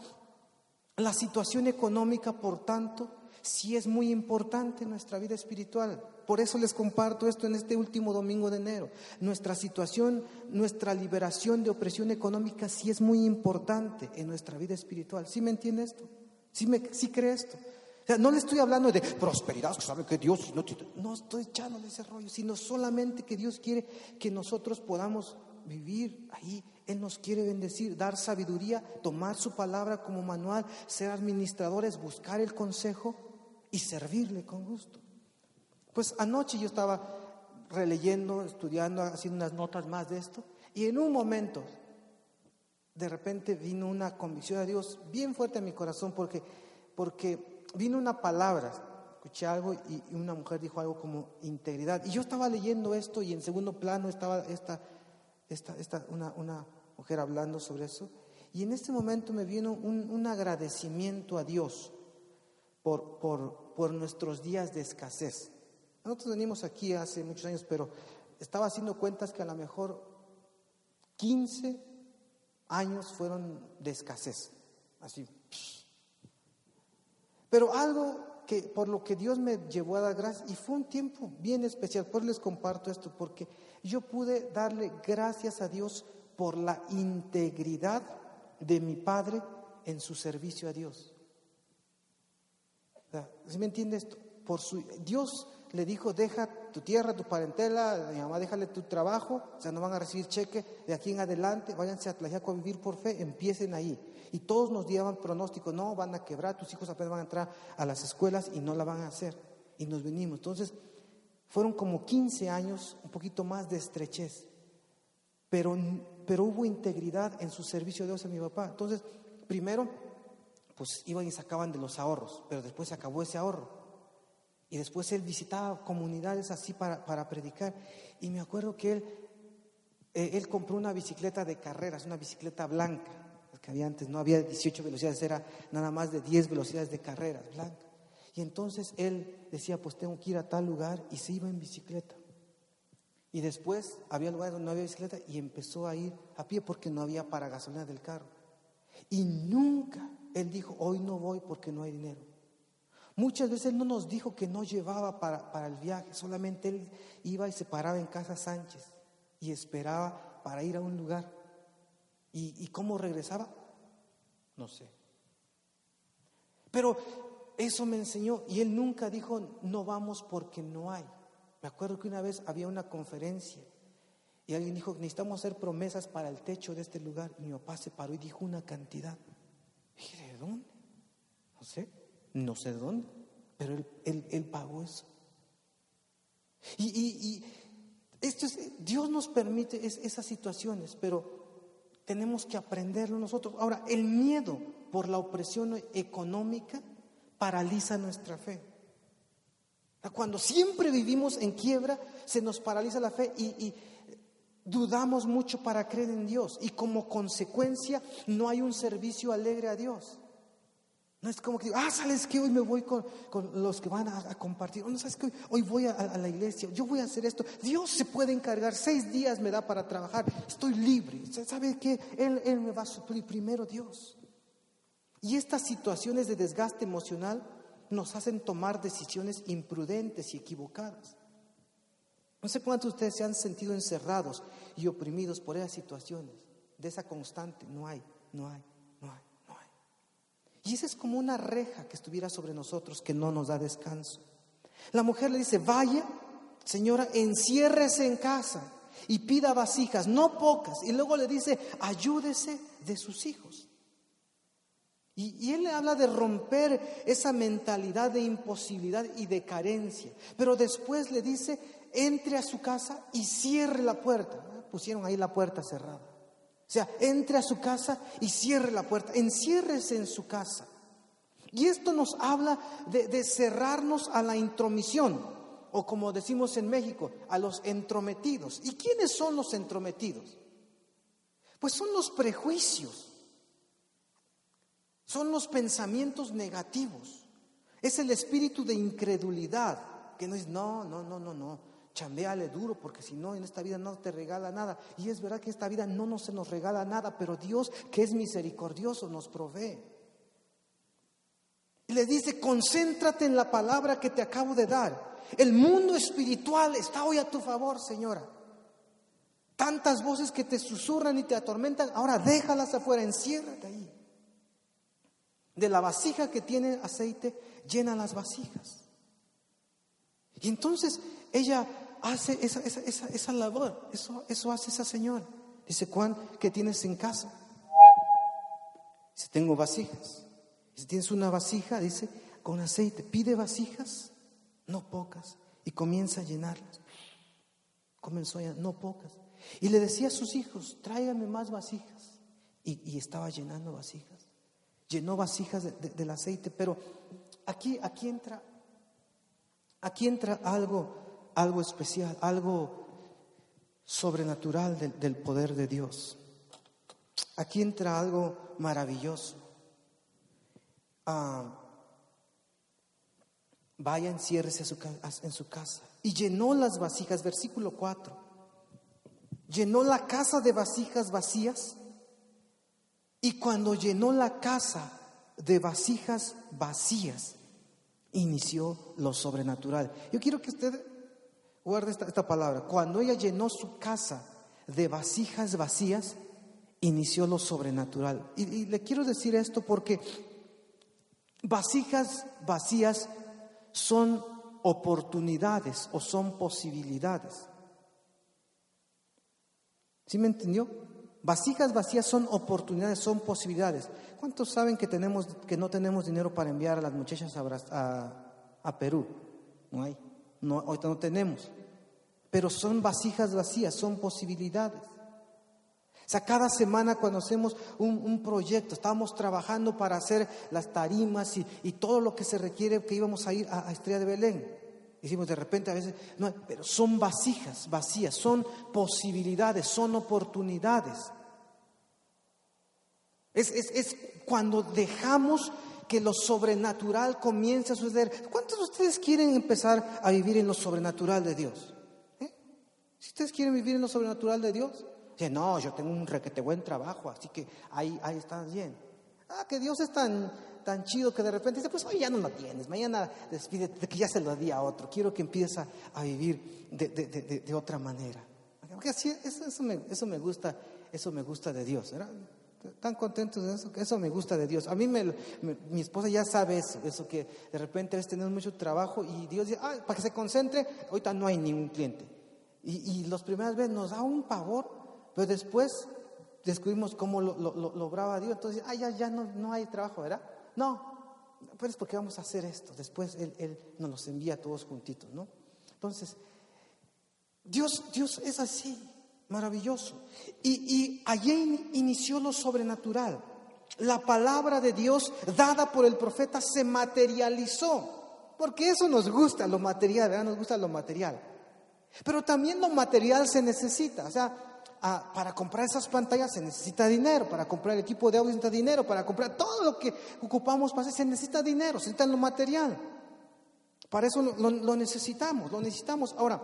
A: la situación económica, por tanto, sí es muy importante en nuestra vida espiritual. Por eso les comparto esto en este último domingo de enero. Nuestra situación, nuestra liberación de opresión económica sí es muy importante en nuestra vida espiritual. ¿Sí me entiende esto? ¿Sí, me, sí cree esto? no le estoy hablando de prosperidad, que sabe que Dios no, no estoy echándole ese rollo, sino solamente que Dios quiere que nosotros podamos vivir ahí. Él nos quiere bendecir, dar sabiduría, tomar su palabra como manual, ser administradores, buscar el consejo y servirle con gusto. Pues anoche yo estaba releyendo, estudiando, haciendo unas notas más de esto, y en un momento, de repente vino una convicción de Dios bien fuerte en mi corazón, porque, porque vino una palabra, escuché algo y, una mujer dijo algo como integridad. Y yo estaba leyendo esto y en segundo plano estaba esta, esta, esta una, una mujer hablando sobre eso. Y en este momento me vino un, un agradecimiento a Dios por, por, por nuestros días de escasez. Nosotros venimos aquí hace muchos años, pero estaba haciendo cuentas que a lo mejor 15 años fueron de escasez. Así. Pero algo que por lo que Dios me llevó a dar gracias, y fue un tiempo bien especial, por les comparto esto, porque yo pude darle gracias a Dios por la integridad de mi padre en su servicio a Dios. ¿Sí me entiende esto? Por su, Dios le dijo, deja tu tierra, tu parentela, mi mamá, déjale tu trabajo, o sea, no van a recibir cheque de aquí en adelante, váyanse a Tlajaco a vivir por fe, empiecen ahí. Y todos nos daban pronóstico, no, van a quebrar, tus hijos apenas van a entrar a las escuelas y no la van a hacer. Y nos venimos. Entonces, fueron como 15 años, un poquito más de estrechez, pero, pero hubo integridad en su servicio de Dios a mi papá. Entonces, primero, pues iban y sacaban de los ahorros, pero después se acabó ese ahorro. Y después él visitaba comunidades así para, para predicar. Y me acuerdo que él, eh, él compró una bicicleta de carreras, una bicicleta blanca, que había antes, no había 18 velocidades, era nada más de 10 velocidades de carreras, blanca. Y entonces él decía, pues tengo que ir a tal lugar y se iba en bicicleta. Y después había lugares donde no había bicicleta y empezó a ir a pie porque no había para gasolina del carro. Y nunca él dijo, hoy no voy porque no hay dinero. Muchas veces no nos dijo que no llevaba para, el viaje, solamente Él iba y se paraba en Casa Sánchez y esperaba para ir a un lugar. ¿Y, cómo regresaba? No sé. Pero eso me enseñó y Él nunca dijo, no vamos porque no hay. Me acuerdo que una vez había una conferencia y alguien dijo, necesitamos hacer promesas para el techo de este lugar. Y mi papá se paró y dijo una cantidad. ¿de dónde? No sé no sé dónde, pero Él, pagó eso. Y, esto es, Dios nos permite esas situaciones, pero tenemos que aprenderlo nosotros. Ahora, el miedo por la opresión económica paraliza nuestra fe. Cuando siempre vivimos en quiebra, se nos paraliza la fe y, y dudamos mucho para creer en Dios y como consecuencia no hay un servicio alegre a Dios. No es como que digo, ah, ¿sabes que Hoy me voy con, los que van a, compartir. No, ¿sabes que Hoy voy a, la iglesia, yo voy a hacer esto. Dios se puede encargar, seis días me da para trabajar, estoy libre. ¿Sabe qué? Él, él me va a suplir primero Dios. Y estas situaciones de desgaste emocional nos hacen tomar decisiones imprudentes y equivocadas. No sé cuántos de ustedes se han sentido encerrados y oprimidos por esas situaciones. De esa constante, no hay, no hay. Y esa es como una reja que estuviera sobre nosotros que no nos da descanso. La mujer le dice, vaya, señora, enciérrese en casa y pida vasijas, no pocas. Y luego le dice, ayúdese de sus hijos. Y, y, él le habla de romper esa mentalidad de imposibilidad y de carencia. Pero después le dice, entre a su casa y cierre la puerta. Pusieron ahí la puerta cerrada. O sea, entre a su casa y cierre la puerta, enciérrese en su casa. Y esto nos habla de, cerrarnos a la intromisión. o como decimos en México, a los entrometidos. ¿Y quiénes son los entrometidos? Pues son los prejuicios, son los pensamientos negativos, es el espíritu de incredulidad, que no es, no, no, no, no, no, chambeale duro porque si no en esta vida no te regala nada. Y es verdad que esta vida no nos, se nos regala nada, pero Dios que es misericordioso nos provee. Y le dice, concéntrate en la palabra que te acabo de dar. El mundo espiritual está hoy a tu favor, señora. Tantas voces que te susurran y te atormentan, ahora déjalas afuera, enciérrate ahí. De la vasija que tiene aceite, llena las vasijas. Y entonces ella hace esa, esa, esa, labor, eso, eso hace esa señora. Dice, Juan, ¿qué tienes en casa? Dice, tengo vasijas. Si tienes una vasija, dice, con aceite, pide vasijas, no pocas, y comienza a llenarlas. Comenzó a llenar, no pocas. Y le decía a sus hijos, tráigame más vasijas. Y, estaba llenando vasijas. Llenó vasijas del aceite, pero aquí, aquí entra, aquí entra algo, algo especial, algo sobrenatural del, poder de Dios. Aquí entra algo maravilloso. Ah, vaya, enciérrese en su casa. Y llenó las vasijas, versículo 4 llenó la casa de vasijas vacías y cuando llenó la casa de vasijas vacías, inició lo sobrenatural. Yo quiero que usted guarde esta, palabra. Cuando ella llenó su casa de vasijas vacías, inició lo sobrenatural. y le quiero decir esto porque vasijas vacías son oportunidades o son posibilidades. ¿Sí me entendió? Vasijas vacías son oportunidades, son posibilidades. ¿Cuántos saben que, tenemos, que no tenemos dinero para enviar a las muchachas a, Perú? No hay. No, ahorita no tenemos. Pero son vasijas vacías, son posibilidades. O sea, cada semana cuando hacemos un, proyecto, estábamos trabajando para hacer las tarimas y, todo lo que se requiere que íbamos a ir a, a Estrella de Belén. Decimos de repente a veces, no, pero son vasijas vacías, son posibilidades, son oportunidades. Es, es, cuando dejamos que lo sobrenatural comience a suceder. ¿Cuántos de ustedes quieren empezar a vivir en lo sobrenatural de Dios? ¿Eh? Si ustedes quieren vivir en lo sobrenatural de Dios, dicen, no, yo tengo un requete buen trabajo, así que ahí, ahí están bien. Ah, que Dios es tan, tan chido que de repente dice, pues hoy ya no lo tienes, mañana despídete, que ya se lo di a otro, quiero que empiece a vivir de, otra manera. Porque así, eso, me, eso, me, gusta, eso me gusta de Dios, ¿verdad? Tan contentos de eso, eso me gusta de Dios. A mí me, mi esposa ya sabe eso, eso que de repente a veces tenemos mucho trabajo y Dios dice, ah, para que se concentre, ahorita no hay ningún cliente. Y, y los primeras veces nos da un pavor, pero después descubrimos cómo lo, lo, lograba Dios. Entonces, ah, ya, ya no, no hay trabajo, ¿verdad? No, pues porque vamos a hacer esto. Después Él, nos los envía todos juntitos, ¿no? Entonces, Dios, Dios es así, maravilloso. Y, allí inició lo sobrenatural. La palabra de Dios dada por el profeta se materializó. Porque eso nos gusta, lo material. Nos gusta lo material. Pero también lo material se necesita. O sea, para comprar esas pantallas se necesita dinero, para comprar el equipo de audio se necesita dinero, para comprar todo lo que ocupamos para se necesita dinero, se necesita lo material. Para eso lo, necesitamos, lo necesitamos. Ahora,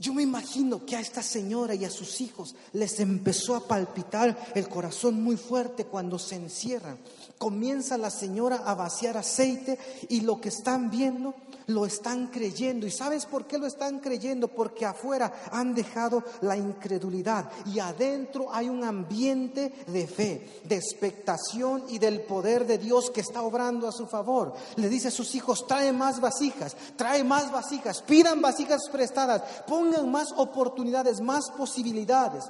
A: yo me imagino que a esta señora y a sus hijos les empezó a palpitar el corazón muy fuerte cuando se encierran. Comienza la señora a vaciar aceite y lo que están viendo lo están creyendo. ¿Y sabes por qué lo están creyendo? Porque afuera han dejado la incredulidad y adentro hay un ambiente de fe, de expectación y del poder de Dios que está obrando a su favor. Le dice a sus hijos, trae más vasijas, trae más vasijas, pidan vasijas prestadas, pongan más oportunidades, más posibilidades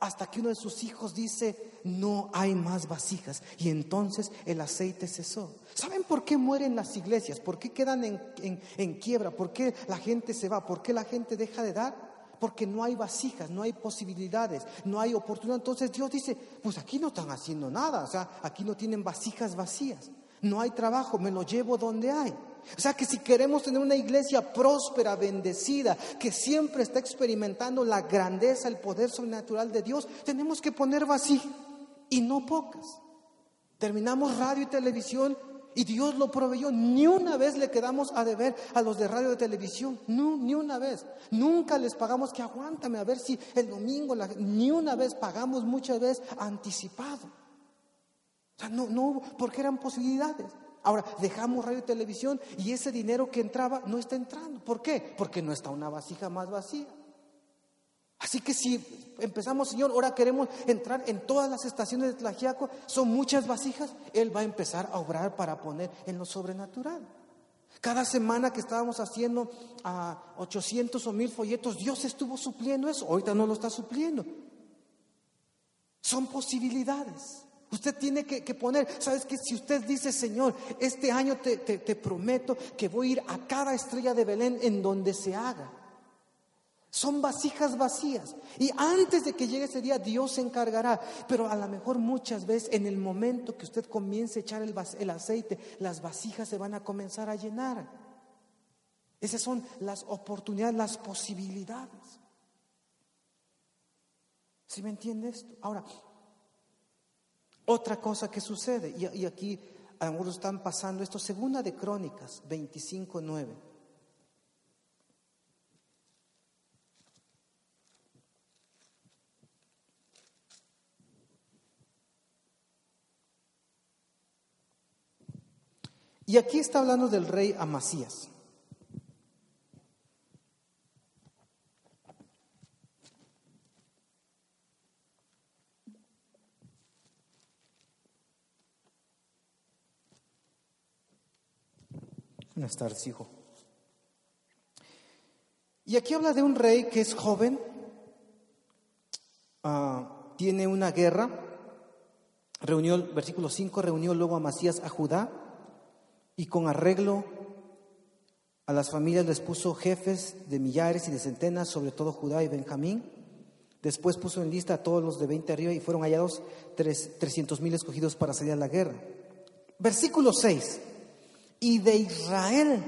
A: hasta que uno de sus hijos dice, no hay más vasijas. Y entonces el aceite cesó. ¿Saben por qué mueren las iglesias? ¿Por qué quedan en, quiebra? ¿Por qué la gente se va? ¿Por qué la gente deja de dar? Porque no hay vasijas, no hay posibilidades, no hay oportunidad. Entonces Dios dice, pues aquí no están haciendo nada, o sea, aquí no tienen vasijas vacías. No hay trabajo, me lo llevo donde hay. O sea que si queremos tener una iglesia próspera, bendecida, que siempre está experimentando la grandeza, el poder sobrenatural de Dios, tenemos que poner vacío y no pocas. Terminamos radio y televisión y Dios lo proveyó. Ni una vez le quedamos a deber a los de radio y televisión. No, ni una vez. Nunca les pagamos que aguántame a ver si el domingo, ni una vez pagamos muchas veces anticipado. O sea, no, no, porque eran posibilidades. Ahora dejamos radio y televisión y ese dinero que entraba no está entrando. ¿Por qué? Porque no está una vasija más vacía. Así que si empezamos, Señor, ahora queremos entrar en todas las estaciones de Tlajiaco, son muchas vasijas, Él va a empezar a obrar para poner en lo sobrenatural. Cada semana que estábamos haciendo a 800 o 1000 folletos, Dios estuvo supliendo eso, ahorita no lo está supliendo. Son posibilidades. Usted tiene que, poner, ¿sabes que Si usted dice, Señor, este año te, te prometo que voy a ir a cada estrella de Belén en donde se haga. Son vasijas vacías. Y antes de que llegue ese día, Dios se encargará. Pero a lo mejor muchas veces, en el momento que usted comience a echar el, aceite, las vasijas se van a comenzar a llenar. Esas son las oportunidades, las posibilidades. ¿Sí me entiende esto? Ahora, otra cosa que sucede, y, aquí algunos están pasando esto, segunda de Crónicas 25, Y aquí está hablando del rey Amasías. Buenas tardes, hijo. Y aquí habla de un rey que es joven, ah, tiene una guerra, reunió, versículo 5, reunió luego a Masías a Judá y con arreglo a las familias les puso jefes de millares y de centenas, sobre todo Judá y Benjamín. Después puso en lista a todos los de 20 arriba y fueron hallados 300 mil escogidos para salir a la guerra. Versículo 6 y de Israel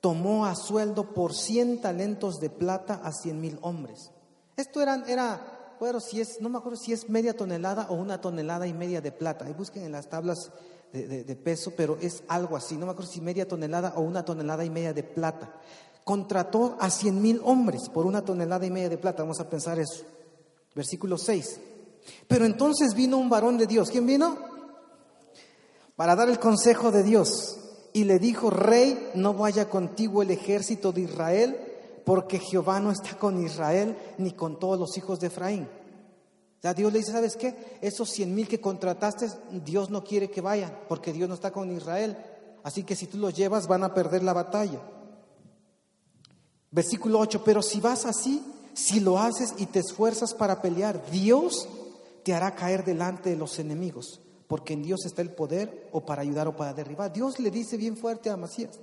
A: tomó a sueldo por 100 talentos de plata a 100 mil hombres. Esto era, era, si es, no me acuerdo si es media tonelada o una tonelada y media de plata. Ahí busquen en las tablas de, peso, pero es algo así. No me acuerdo si media tonelada o una tonelada y media de plata. Contrató a 100 mil hombres por una tonelada y media de plata. Vamos a pensar eso. Versículo 6. Pero entonces vino un varón de Dios. ¿Quién vino? Para dar el consejo de Dios y le dijo, Rey, no vaya contigo el ejército de Israel, porque Jehová no está con Israel ni con todos los hijos de Efraín. Ya Dios le dice, ¿sabes qué? Esos cien mil que contrataste, Dios no quiere que vayan, porque Dios no está con Israel. Así que si tú los llevas, van a perder la batalla. Versículo 8, pero si vas así, si lo haces y te esfuerzas para pelear, Dios te hará caer delante de los enemigos porque en Dios está el poder o para ayudar o para derribar. Dios le dice bien fuerte a Macías,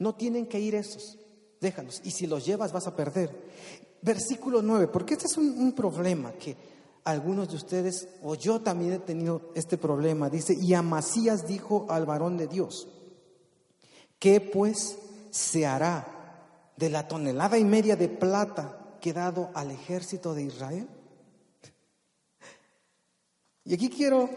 A: no tienen que ir esos, déjalos, y si los llevas vas a perder. Versículo 9, porque este es un, problema que algunos de ustedes, o yo también he tenido este problema, dice, y Amasías dijo al varón de Dios, ¿qué pues se hará de la tonelada y media de plata que dado al ejército de Israel? Y aquí quiero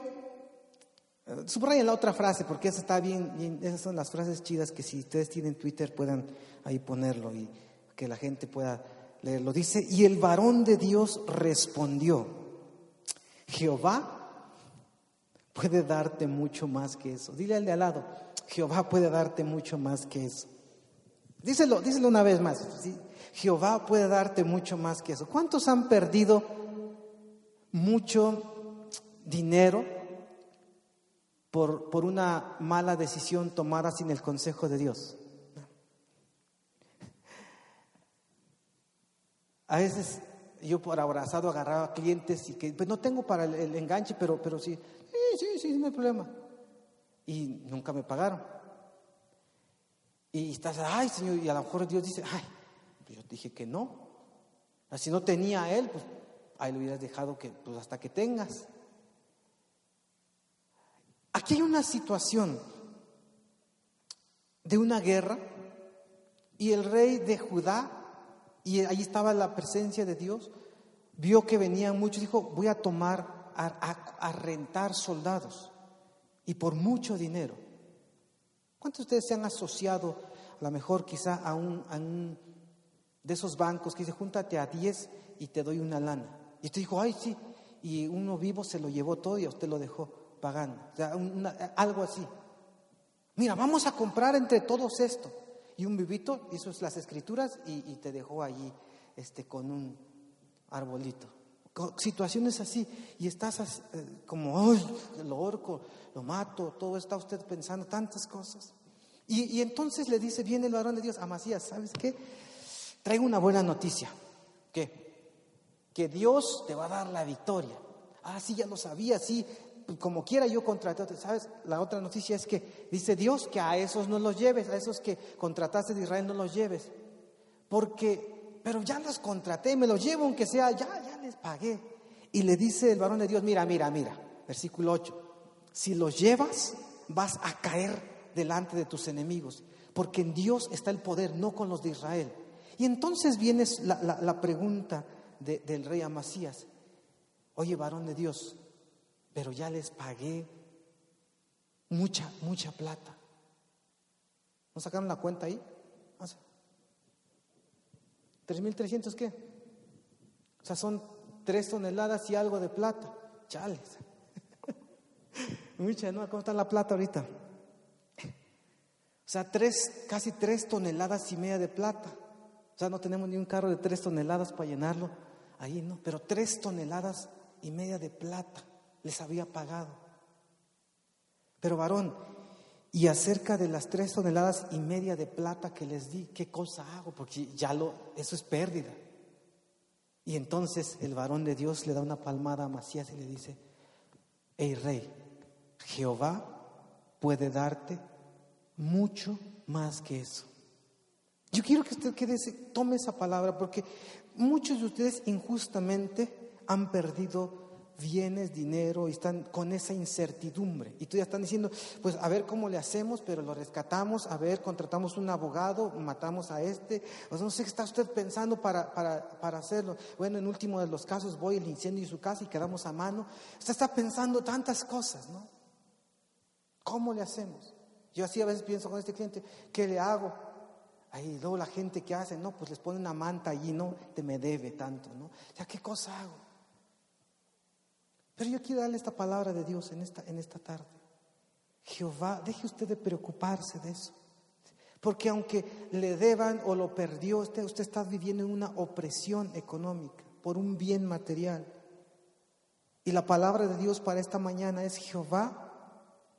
A: Subrayen la otra frase porque esa está bien, esas son las frases chidas que si ustedes tienen Twitter puedan ahí ponerlo y que la gente pueda leerlo. Dice, y el varón de Dios respondió, Jehová puede darte mucho más que eso. Dile al de al lado, Jehová puede darte mucho más que eso. Díselo, díselo una vez más. Jehová puede darte mucho más que eso. ¿Cuántos han perdido mucho dinero? por, una mala decisión tomada sin el consejo de Dios. A veces yo por abrazado agarraba clientes y que pues no tengo para el, enganche, pero, pero sí, sí, sí, sí, no hay problema. Y nunca me pagaron. Y estás, ay Señor, y a lo mejor Dios dice, ay, pues yo dije que no. Si no tenía a él, pues ahí lo hubieras dejado que, pues hasta que tengas. Aquí hay una situación de una guerra y el rey de Judá, y ahí estaba la presencia de Dios, vio que venían muchos, dijo, voy a tomar, a, rentar soldados y por mucho dinero. ¿Cuántos de ustedes se han asociado, a lo mejor quizá a un, de esos bancos que dice, júntate a 10 y te doy una lana? Y usted dijo, ay, sí, y uno vivo se lo llevó todo y a usted lo dejó pagando. O sea, algo así. Mira, vamos a comprar entre todos esto. Y un vivito hizo las escrituras y, te dejó allí este, con un arbolito. Situaciones así. Y estás eh, como, ¡ay! Lo orco, lo mato, todo está usted pensando tantas cosas. Y, entonces le dice, viene el varón de Dios, Amasías, ¿sabes qué? Traigo una buena noticia. ¿Qué? Que Dios te va a dar la victoria. Ah, sí, ya lo sabía, sí, como quiera yo contraté, ¿sabes? La otra noticia es que dice Dios que a esos no los lleves, a esos que contrataste de Israel no los lleves. Porque, pero ya los contraté, me los llevo aunque sea, ya, ya les pagué. Y le dice el varón de Dios, mira, mira, mira, versículo 8, si los llevas vas a caer delante de tus enemigos, porque en Dios está el poder, no con los de Israel. Y entonces viene la, pregunta del rey Amasías, oye varón de Dios, pero ya les pagué mucha, mucha plata. ¿No sacaron la cuenta ahí? ¿3.300 qué? O sea, son tres toneladas y algo de plata. Chales. Mucha, ¿no? ¿Cómo está la plata ahorita? O sea, tres, casi tres toneladas y media de plata. O sea, no tenemos ni un carro de tres toneladas para llenarlo. Ahí no, pero tres toneladas y media de plata les había pagado. Pero varón, y acerca de las tres toneladas y media de plata que les di, ¿qué cosa hago? Porque ya lo, eso es pérdida. Y entonces el varón de Dios le da una palmada a Macías y le dice, hey rey, Jehová puede darte mucho más que eso. Yo quiero que usted quede, tome esa palabra porque muchos de ustedes injustamente han perdido bienes, dinero, y están con esa incertidumbre. Y tú ya están diciendo, pues a ver cómo le hacemos, pero lo rescatamos, a ver, contratamos un abogado, matamos a este. O no sé qué está usted pensando para, para, hacerlo. Bueno, en último de los casos voy el incendio de su casa y quedamos a mano. Usted está pensando tantas cosas, ¿no? ¿Cómo le hacemos? Yo así a veces pienso con este cliente, ¿qué le hago? Ahí luego la gente que hace, no, pues les pone una manta allí, no, te me debe tanto, ¿no? Ya, ¿qué cosa hago? Pero yo quiero darle esta palabra de Dios en esta, en esta tarde. Jehová, deje usted de preocuparse de eso. Porque aunque le deban o lo perdió, usted, usted está viviendo en una opresión económica por un bien material. Y la palabra de Dios para esta mañana es Jehová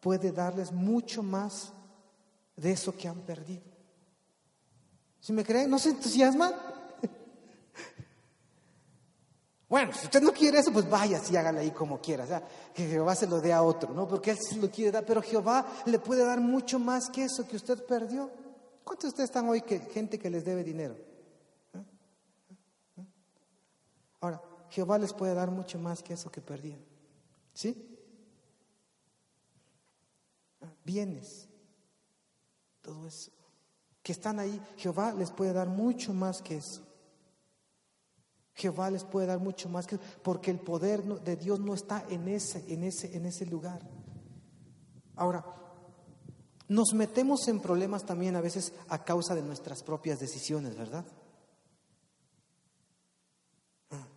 A: puede darles mucho más de eso que han perdido. Si me creen, ¿no se entusiasman? Bueno, si usted no quiere eso, pues vaya y hágale ahí como quiera. O sea, que Jehová se lo dé a otro, ¿no? Porque Él sí lo quiere dar, pero Jehová le puede dar mucho más que eso que usted perdió. ¿Cuántos de ustedes están hoy que gente que les debe dinero? ¿Eh? ¿Eh? Ahora, Jehová les puede dar mucho más que eso que perdían. ¿Sí? Bienes, todo eso. Que están ahí, Jehová les puede dar mucho más que eso. Jehová les puede dar mucho más que porque el poder de Dios no está en ese, en ese, en ese lugar. Ahora, nos metemos en problemas también a veces a causa de nuestras propias decisiones, ¿verdad? Ah,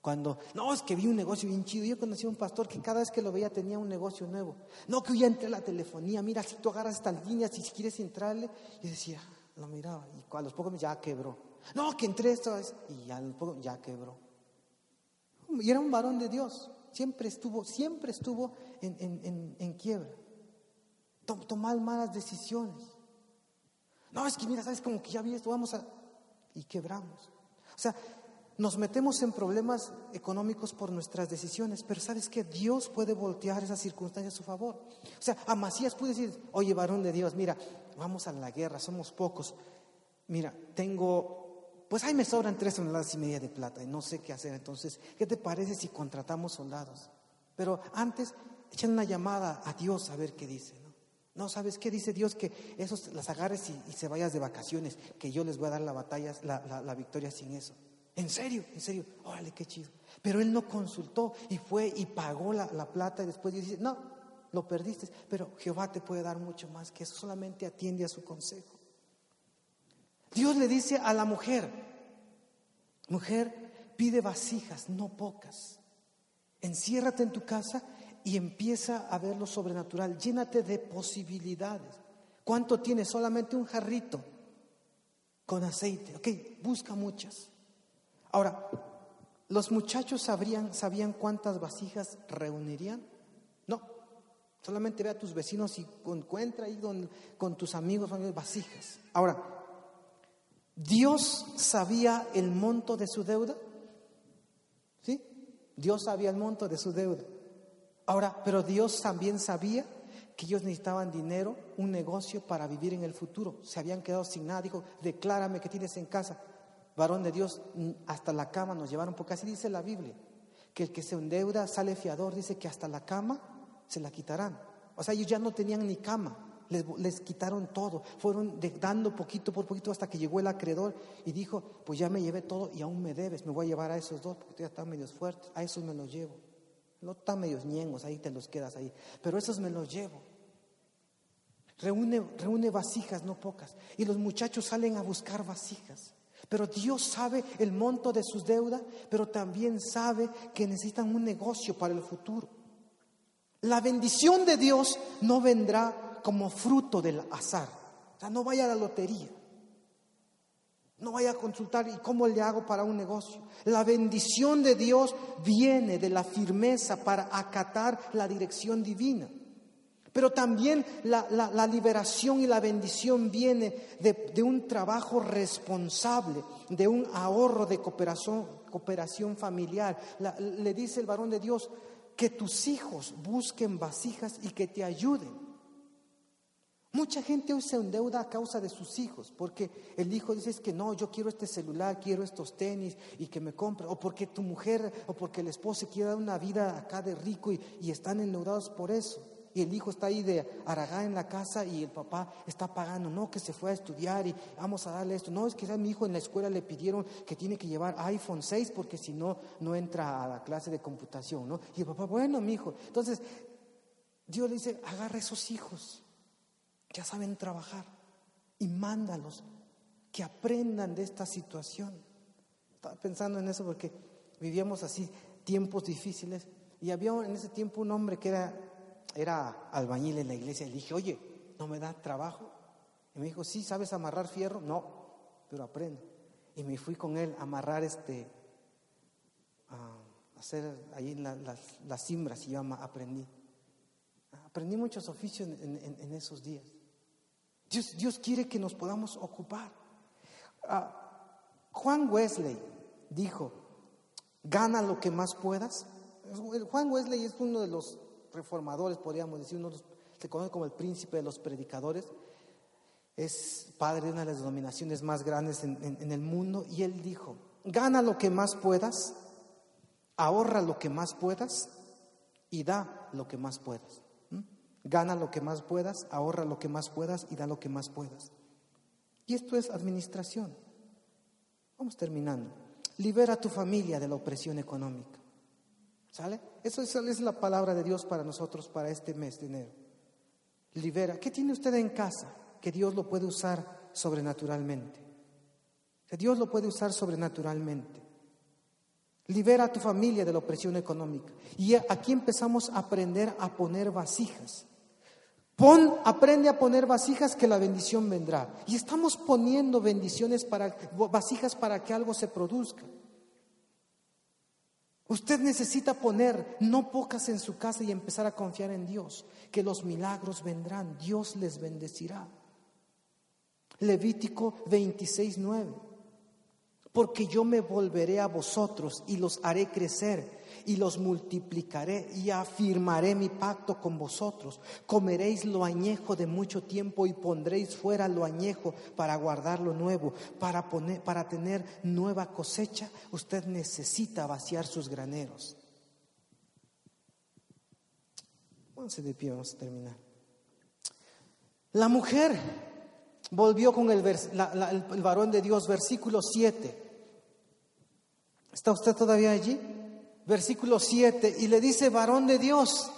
A: cuando, no, es que vi un negocio bien chido. Yo conocí a un pastor que cada vez que lo veía tenía un negocio nuevo. No, que yo ya entré a la telefonía. Mira, si tú agarras estas líneas si quieres entrarle. Y decía, lo miraba. Y a los pocos ya quebró. No, que entré esto es, y ya, ya quebró. Y era un varón de Dios. Siempre estuvo, siempre estuvo en, en, quiebra. Tomar malas decisiones. No, es que mira, sabes como que ya vi esto, vamos a. Y quebramos. O sea, nos metemos en problemas económicos por nuestras decisiones, pero sabes que Dios puede voltear esas circunstancias a su favor. O sea, a Macías puede decir, oye, varón de Dios, mira, vamos a la guerra, somos pocos. Mira, tengo pues ahí me sobran tres toneladas y media de plata y no sé qué hacer. Entonces, ¿qué te parece si contratamos soldados? Pero antes echen una llamada a Dios a ver qué dice. ¿no? No, ¿sabes qué dice Dios? Que esos las agarres y, se vayas de vacaciones, que yo les voy a dar la batalla, la, victoria sin eso. En serio, en serio, órale, qué chido. Pero él no consultó y fue y pagó la, plata y después dice, no, lo perdiste, pero Jehová te puede dar mucho más que eso, solamente atiende a su consejo. Dios le dice a la mujer, mujer, pide vasijas, no pocas. Enciérrate en tu casa y empieza a ver lo sobrenatural. Llénate de posibilidades. ¿Cuánto tienes? Solamente un jarrito con aceite. Ok, busca muchas. Ahora, ¿los muchachos sabrían, sabían cuántas vasijas reunirían? No. Solamente ve a tus vecinos y encuentra ahí con, con tus amigos vasijas. Ahora, ¿Dios sabía el monto de su deuda? ¿Sí? Dios sabía el monto de su deuda. Ahora, pero Dios también sabía que ellos necesitaban dinero, un negocio para vivir en el futuro. Se habían quedado sin nada. Dijo, declárame que tienes en casa. Varón de Dios, hasta la cama nos llevaron, porque así dice la Biblia, que el que se endeuda sale fiador, dice que hasta la cama se la quitarán. O sea, ellos ya no tenían ni cama, les, quitaron todo, fueron dando poquito por poquito hasta que llegó el acreedor y dijo, pues ya me llevé todo y aún me debes, me voy a llevar a esos dos porque ya están medios fuertes, a esos me los llevo. No están medios ñengos, ahí te los quedas ahí. Pero esos me los llevo. Reúne, reúne vasijas, no pocas. Y los muchachos salen a buscar vasijas. Pero Dios sabe el monto de sus deudas, pero también sabe que necesitan un negocio para el futuro. La bendición de Dios no vendrá como fruto del azar. O sea, no vaya a la lotería. No vaya a consultar y cómo le hago para un negocio. La bendición de Dios viene de la firmeza para acatar la dirección divina. Pero también la, liberación y la bendición viene de, un trabajo responsable, de un ahorro de cooperación, cooperación familiar. le dice el varón de Dios que tus hijos busquen vasijas y que te ayuden. Mucha gente hoy se endeuda a causa de sus hijos, porque el hijo dice que no, yo quiero este celular, quiero estos tenis y que me compre, o porque tu mujer o porque el esposo quiere dar una vida acá de rico y, están endeudados por eso. Y el hijo está ahí de aragá en la casa y el papá está pagando, no, que se fue a estudiar y vamos a darle esto. No, es que a mi hijo en la escuela le pidieron que tiene que llevar iPhone 6 porque si no, no entra a la clase de computación, ¿no? Y el papá, bueno, mi hijo. Entonces, Dios le dice, agarra esos hijos ya saben trabajar y mándalos que aprendan de esta situación. Estaba pensando en eso porque vivíamos así tiempos difíciles y había en ese tiempo un hombre que era, era albañil en la iglesia le dije, oye, ¿no me da trabajo? Y me dijo, sí, ¿sabes amarrar fierro? No, pero aprendo. Y me fui con él a amarrar este, a hacer ahí las, las cimbras y yo aprendí. Aprendí muchos oficios en esos días. Dios, quiere que nos podamos ocupar. Ah, Juan Wesley dijo, gana lo que más puedas. Juan Wesley es uno de los reformadores, podríamos decir, uno se conoce como el príncipe de los predicadores. Es padre de una de las denominaciones más grandes en el mundo y él dijo, gana lo que más puedas, ahorra lo que más puedas y da lo que más puedas. Gana lo que más puedas, ahorra lo que más puedas y da lo que más puedas. Y esto es administración. Vamos terminando. Libera a tu familia de la opresión económica. ¿Sale? Eso es, la palabra de Dios para nosotros para este mes de enero. Libera. ¿Qué tiene usted en casa que Dios lo puede usar sobrenaturalmente? Que Dios lo puede usar sobrenaturalmente. Libera a tu familia de la opresión económica. Y aquí empezamos a aprender a poner vasijas. Pon, aprende a poner vasijas que la bendición vendrá. Y estamos poniendo bendiciones para vasijas para que algo se produzca. Usted necesita poner no pocas en su casa y empezar a confiar en Dios, que los milagros vendrán, Dios les bendecirá. Levítico 26, 9. Porque yo me volveré a vosotros y los haré crecer y los multiplicaré y afirmaré mi pacto con vosotros. Comeréis lo añejo de mucho tiempo y pondréis fuera lo añejo para guardar lo nuevo. Para, poner, para tener nueva cosecha, usted necesita vaciar sus graneros. Pónganse de pie, vamos a terminar. La mujer volvió con el, el varón de Dios, versículo 7. ¿Está usted todavía allí? Versículo 7. Y le dice, varón de Dios,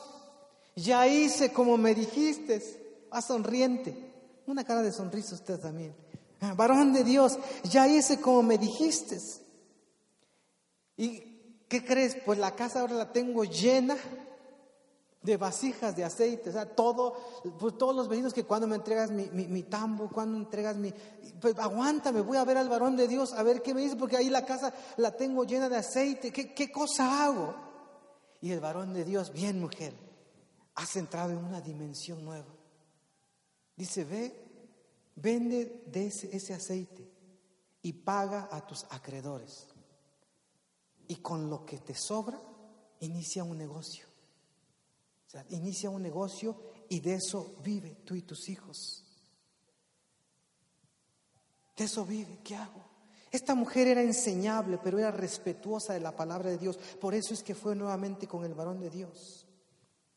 A: ya hice como me dijiste. A sonriente. Una cara de sonrisa usted también. Ah, varón de Dios, ya hice como me dijiste. ¿Y qué crees? Pues la casa ahora la tengo llena de vasijas de aceite, o sea, todo, pues todos los vecinos que cuando me entregas mi, mi, tambo, cuando entregas mi, pues aguántame, voy a ver al varón de Dios, a ver qué me dice, porque ahí la casa la tengo llena de aceite, ¿qué, qué cosa hago? Y el varón de Dios, bien mujer, has entrado en una dimensión nueva. Dice, ve, vende de ese, ese aceite y paga a tus acreedores. Y con lo que te sobra, inicia un negocio inicia un negocio y de eso vive tú y tus hijos. De eso vive. ¿Qué hago? Esta mujer era enseñable, pero era respetuosa de la palabra de Dios. Por eso es que fue nuevamente con el varón de Dios.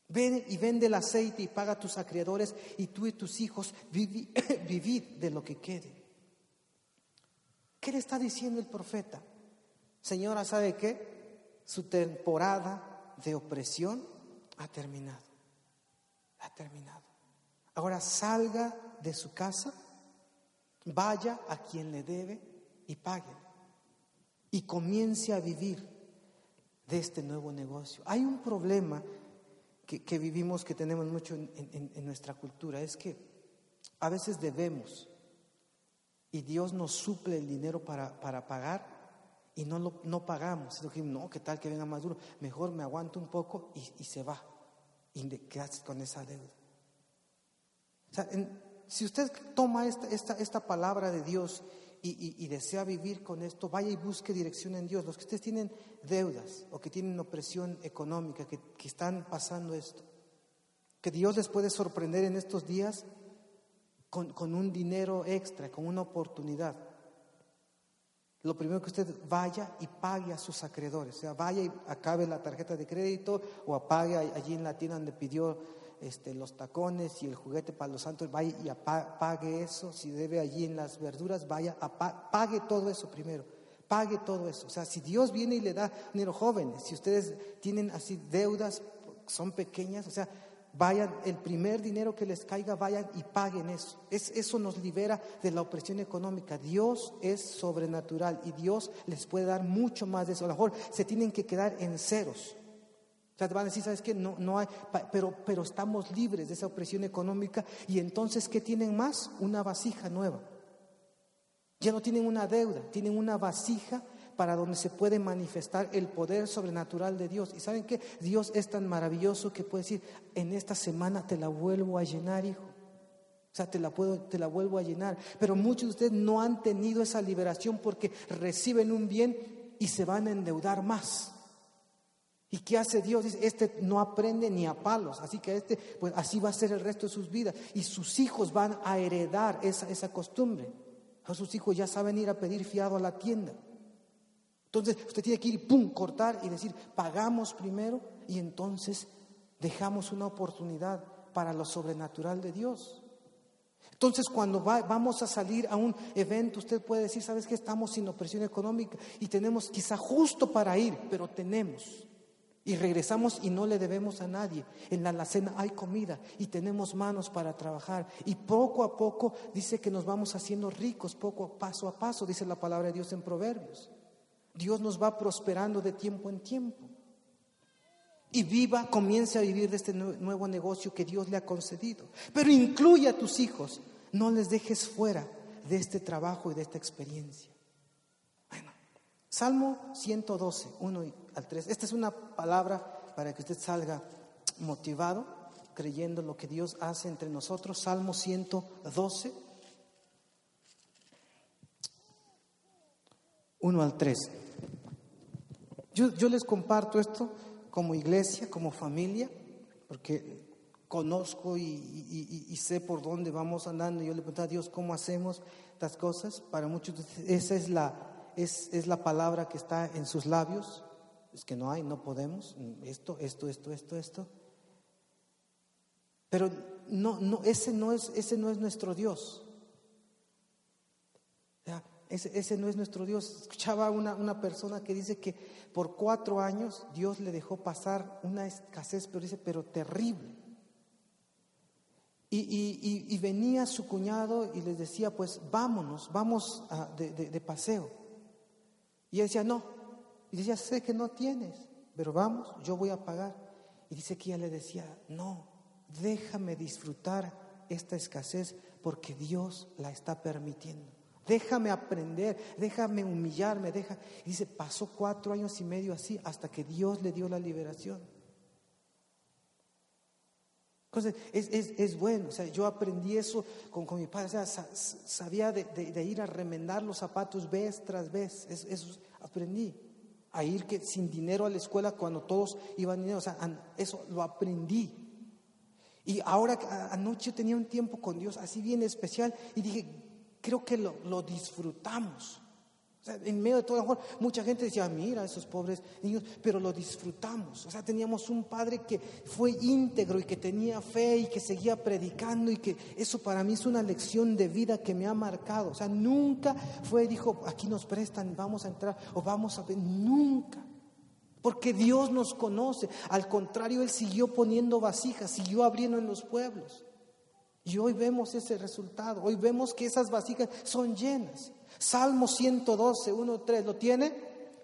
A: Ven y vende el aceite y paga a tus acreedores y tú y tus hijos vivid de lo que quede. ¿Qué le está diciendo el profeta? Señora, ¿sabe qué? Su temporada de opresión ha terminado. Ha terminado. Ahora salga de su casa, vaya a quien le debe y pague. Y comience a vivir de este nuevo negocio. Hay un problema que, vivimos, que tenemos mucho en, nuestra cultura, es que a veces debemos y Dios nos suple el dinero para, para pagar y no, lo, no pagamos. no, ¿qué tal que venga más duro? Mejor me aguanto un poco y, se va. Y quedas con esa deuda. O sea, si usted toma esta, esta, esta palabra de Dios y, desea vivir con esto, vaya y busque dirección en Dios. Los que ustedes tienen deudas o que tienen opresión económica, que, que están pasando esto, que Dios les puede sorprender en estos días con, con un dinero extra, con una oportunidad lo primero que usted vaya y pague a sus acreedores, o sea, vaya y acabe la tarjeta de crédito o apague allí en la tienda donde pidió este, los tacones y el juguete para los santos, vaya y pague eso, si debe allí en las verduras, vaya, pague todo eso primero, pague todo eso. O sea, si Dios viene y le da dinero jóvenes, si ustedes tienen así deudas, son pequeñas, o sea, Vayan, el primer dinero que les caiga, vayan y paguen eso. Es, eso nos libera de la opresión económica. Dios es sobrenatural y Dios les puede dar mucho más de eso. A lo mejor se tienen que quedar en ceros. O sea, te van a decir, ¿sabes qué? No, no hay, pero, pero estamos libres de esa opresión económica. Y entonces, ¿qué tienen más? Una vasija nueva. Ya no tienen una deuda, tienen una vasija para donde se puede manifestar el poder sobrenatural de Dios. Y saben que Dios es tan maravilloso que puede decir, en esta semana te la vuelvo a llenar, hijo. O sea, te la, puedo, te la vuelvo a llenar. Pero muchos de ustedes no han tenido esa liberación porque reciben un bien y se van a endeudar más. ¿Y qué hace Dios? Dice, este no aprende ni a palos, así que este, pues así va a ser el resto de sus vidas. Y sus hijos van a heredar esa, esa costumbre. A sus hijos ya saben ir a pedir fiado a la tienda. Entonces usted tiene que ir, pum, cortar y decir, pagamos primero y entonces dejamos una oportunidad para lo sobrenatural de Dios. Entonces, cuando vamos a salir a un evento, usted puede decir, ¿sabes que estamos sin opresión económica y tenemos quizá justo para ir, pero tenemos. Y regresamos y no le debemos a nadie. En la alacena hay comida y tenemos manos para trabajar. Y poco a poco dice que nos vamos haciendo ricos, poco paso a paso, dice la palabra de Dios en Proverbios. Dios nos va prosperando de tiempo en tiempo. Y viva, comience a vivir de este nuevo negocio que Dios le ha concedido. Pero incluye a tus hijos, no les dejes fuera de este trabajo y de esta experiencia. Bueno, Salmo 112, 1 al 3. Esta es una palabra para que usted salga motivado, creyendo lo que Dios hace entre nosotros. Salmo 112, 1 al 3. Yo, les comparto esto como iglesia, como familia, porque conozco y, sé por dónde vamos andando. Yo le pregunto a Dios cómo hacemos estas cosas. Para muchos esa es la, es, es la palabra que está en sus labios. Es que no hay, no podemos. Esto, esto, esto, esto, esto. Pero no, no, ese, no es, ese no es nuestro Dios. Ese, ese, no es nuestro Dios. Escuchaba una, una persona que dice que por cuatro años Dios le dejó pasar una escasez, pero dice, pero terrible. Y, y, y, venía su cuñado y les decía, pues vámonos, vamos de, de, paseo. Y él decía, no. Y decía, sé que no tienes, pero vamos, yo voy a pagar. Y dice que ella le decía, no, déjame disfrutar esta escasez porque Dios la está permitiendo. Déjame aprender, déjame humillarme, deja. Y dice, pasó cuatro años y medio así hasta que Dios le dio la liberación. Entonces, es, bueno, o sea, yo aprendí eso con, con mi padre, o sea, sabía de, ir a remendar los zapatos vez tras vez, eso, aprendí, a ir que, sin dinero a la escuela cuando todos iban dinero, o sea, eso lo aprendí. Y ahora, anoche tenía un tiempo con Dios así bien especial y dije, creo que lo, disfrutamos en medio de todo, mejor mucha gente decía, mira, esos pobres niños, pero lo disfrutamos. O sea, teníamos un padre que fue íntegro y que tenía fe y que seguía predicando y que eso para mí es una lección de vida que me ha marcado. O sea, nunca fue, dijo, aquí nos prestan, vamos a entrar o vamos a ver, nunca. Porque Dios nos conoce. Al contrario, Él siguió poniendo vasijas, siguió abriendo en los pueblos. Y hoy vemos ese resultado. Hoy vemos que esas vasijas son llenas. Salmo 112, 1, 3, ¿lo tiene?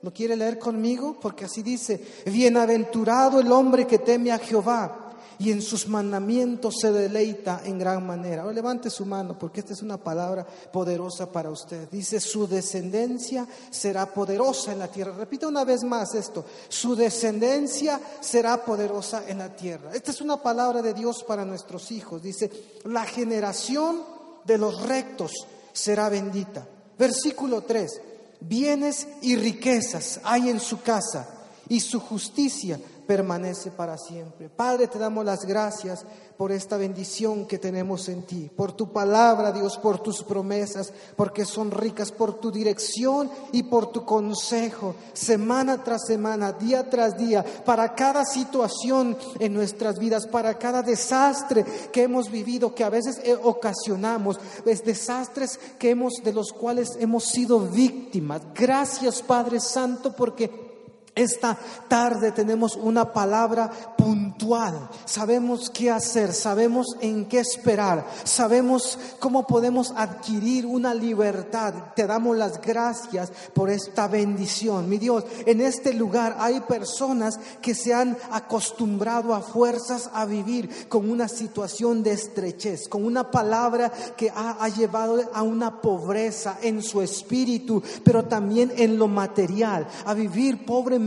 A: ¿Lo quiere leer conmigo? Porque así dice, bienaventurado el hombre que teme a Jehová y en sus mandamientos se deleita en gran manera. Ahora levante su mano porque esta es una palabra poderosa para usted. Dice, su descendencia será poderosa en la tierra. Repita una vez más esto, su descendencia será poderosa en la tierra. Esta es una palabra de Dios para nuestros hijos. Dice, la generación de los rectos será bendita. Versículo 3. Bienes y riquezas hay en su casa y su justicia permanece para siempre. Padre, te damos las gracias por esta bendición que tenemos en ti, por tu palabra, Dios, por tus promesas, porque son ricas, por tu dirección y por tu consejo, semana tras semana, día tras día, para cada situación en nuestras vidas, para cada desastre que hemos vivido, que a veces eh, ocasionamos, es desastres que hemos de los cuales hemos sido víctimas. Gracias, Padre Santo, porque esta tarde tenemos una palabra puntual. Sabemos qué hacer, sabemos en qué esperar, sabemos cómo podemos adquirir una libertad. Te damos las gracias por esta bendición. Mi Dios, en este lugar hay personas que se han acostumbrado a fuerzas a vivir con una situación de estrechez, con una palabra que ha, llevado a una pobreza en su espíritu, pero también en lo material, a vivir pobre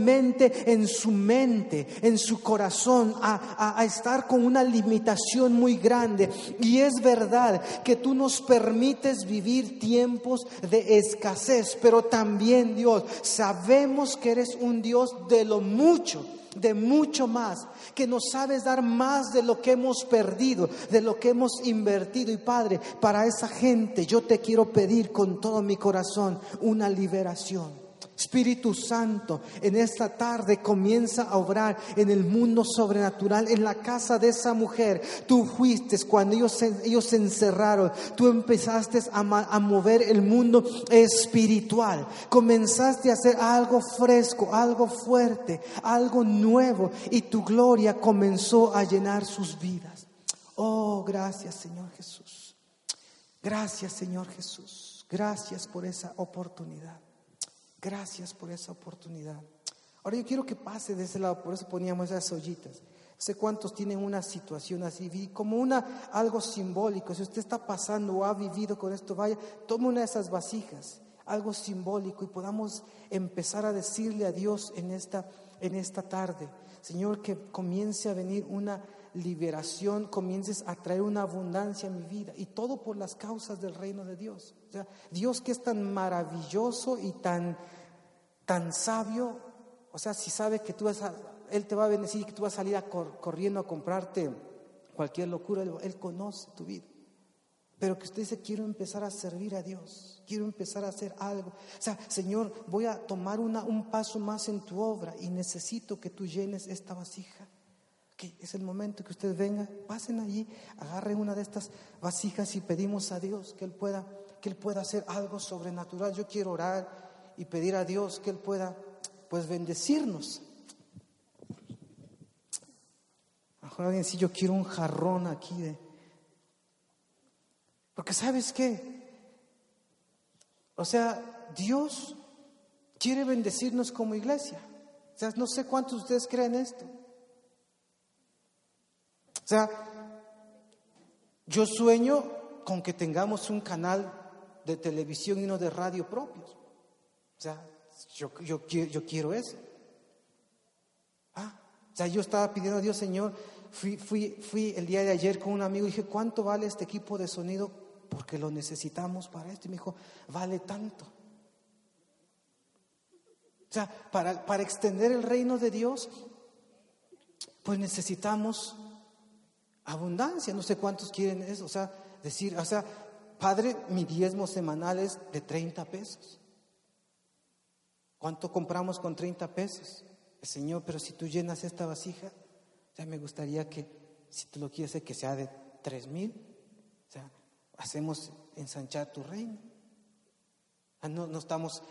A: en su mente, en su corazón, a, a estar con una limitación muy grande. Y es verdad que tú nos permites vivir tiempos de escasez, pero también Dios, sabemos que eres un Dios de lo mucho de mucho más, que nos sabes dar más de lo que hemos perdido, de lo que hemos invertido. Y Padre, para esa gente yo te quiero pedir con todo mi corazón una liberación. Espíritu Santo, en esta tarde comienza a obrar en el mundo sobrenatural, en la casa de esa mujer. Tú fuiste cuando ellos se, ellos encerraron, tú empezaste a mover el mundo espiritual, comenzaste a hacer algo fresco, algo fuerte, algo nuevo y tu gloria comenzó a llenar sus vidas. Oh, gracias Señor Jesús. Gracias Señor Jesús. Gracias por esa oportunidad. Gracias por esa oportunidad. Ahora yo quiero que pase de ese lado, por eso poníamos esas ollitas. Sé cuántos tienen una situación así, como una algo simbólico. Si usted está pasando o ha vivido con esto, vaya, tome una de esas vasijas, algo simbólico y podamos empezar a decirle a Dios en esta en esta tarde, Señor, que comience a venir una liberación, comiences a traer una abundancia en mi vida y todo por las causas del reino de Dios. O sea, Dios que es tan maravilloso y tan tan sabio, o sea, si sabe que tú vas a, Él te va a bendecir y que tú vas a salir corriendo a comprarte cualquier locura, Él, conoce tu vida. Pero que usted dice, quiero empezar a servir a Dios, quiero empezar a hacer algo. O sea, Señor, voy a tomar una, un paso más en tu obra y necesito que tú llenes esta vasija. Aquí es el momento que ustedes vengan, pasen allí, agarren una de estas vasijas y pedimos a Dios que Él pueda, que Él pueda hacer algo sobrenatural. Yo quiero orar y pedir a Dios que Él pueda, pues, bendecirnos. Mejor alguien si yo quiero un jarrón aquí de. Porque sabes qué? O sea, Dios quiere bendecirnos como iglesia. O sea, no sé cuántos de ustedes creen esto. O sea, yo sueño con que tengamos un canal de televisión y uno de radio propios. O sea, yo, yo, yo quiero eso. Ah, o sea, yo estaba pidiendo a Dios, Señor, fui, fui, fui el día de ayer con un amigo y dije, ¿cuánto vale este equipo de sonido? Porque lo necesitamos para esto. Y me dijo, vale tanto. O sea, para, para extender el reino de Dios, pues necesitamos abundancia. No sé cuántos quieren eso. O sea, decir, o sea, Padre, mi diezmo semanal es de 30 pesos. ¿Cuánto compramos con 30 pesos? Señor, pero si tú llenas esta vasija, sea, me gustaría que, si tú lo quieres, que sea de 3 mil. O sea, hacemos ensanchar tu reino. No, no estamos,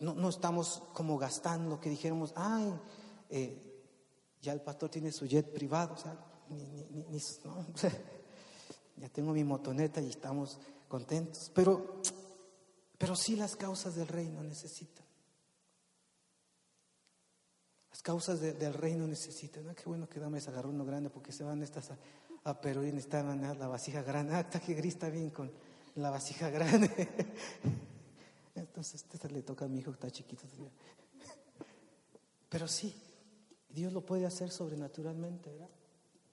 A: no, no, estamos como gastando, que dijéramos, ay, eh, ya el pastor tiene su jet privado, o sea, ya tengo mi motoneta y estamos contentos. Pero, pero sí las causas del reino necesitan. Causas del reino necesitan. Ah, qué bueno que dame agarró uno grande porque se van estas a, a Perú y necesitan la vasija grande. Ah, que gris está bien con la vasija grande. Entonces, este le toca a mi hijo que está chiquito. Pero sí, Dios lo puede hacer sobrenaturalmente, ¿verdad?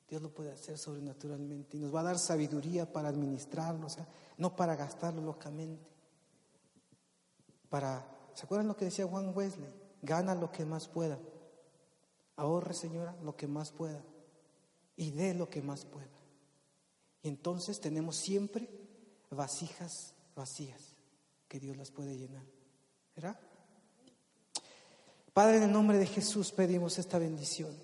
A: Dios lo puede hacer sobrenaturalmente y nos va a dar sabiduría para administrarlo, no para gastarlo locamente. Para, ¿se acuerdan lo que decía Juan Wesley? Gana lo que más pueda. Ahorre, señora, lo que más pueda. Y dé lo que más pueda. Y entonces tenemos siempre vasijas vacías que Dios las puede llenar. ¿Verdad? Padre, en el nombre de Jesús pedimos esta bendición.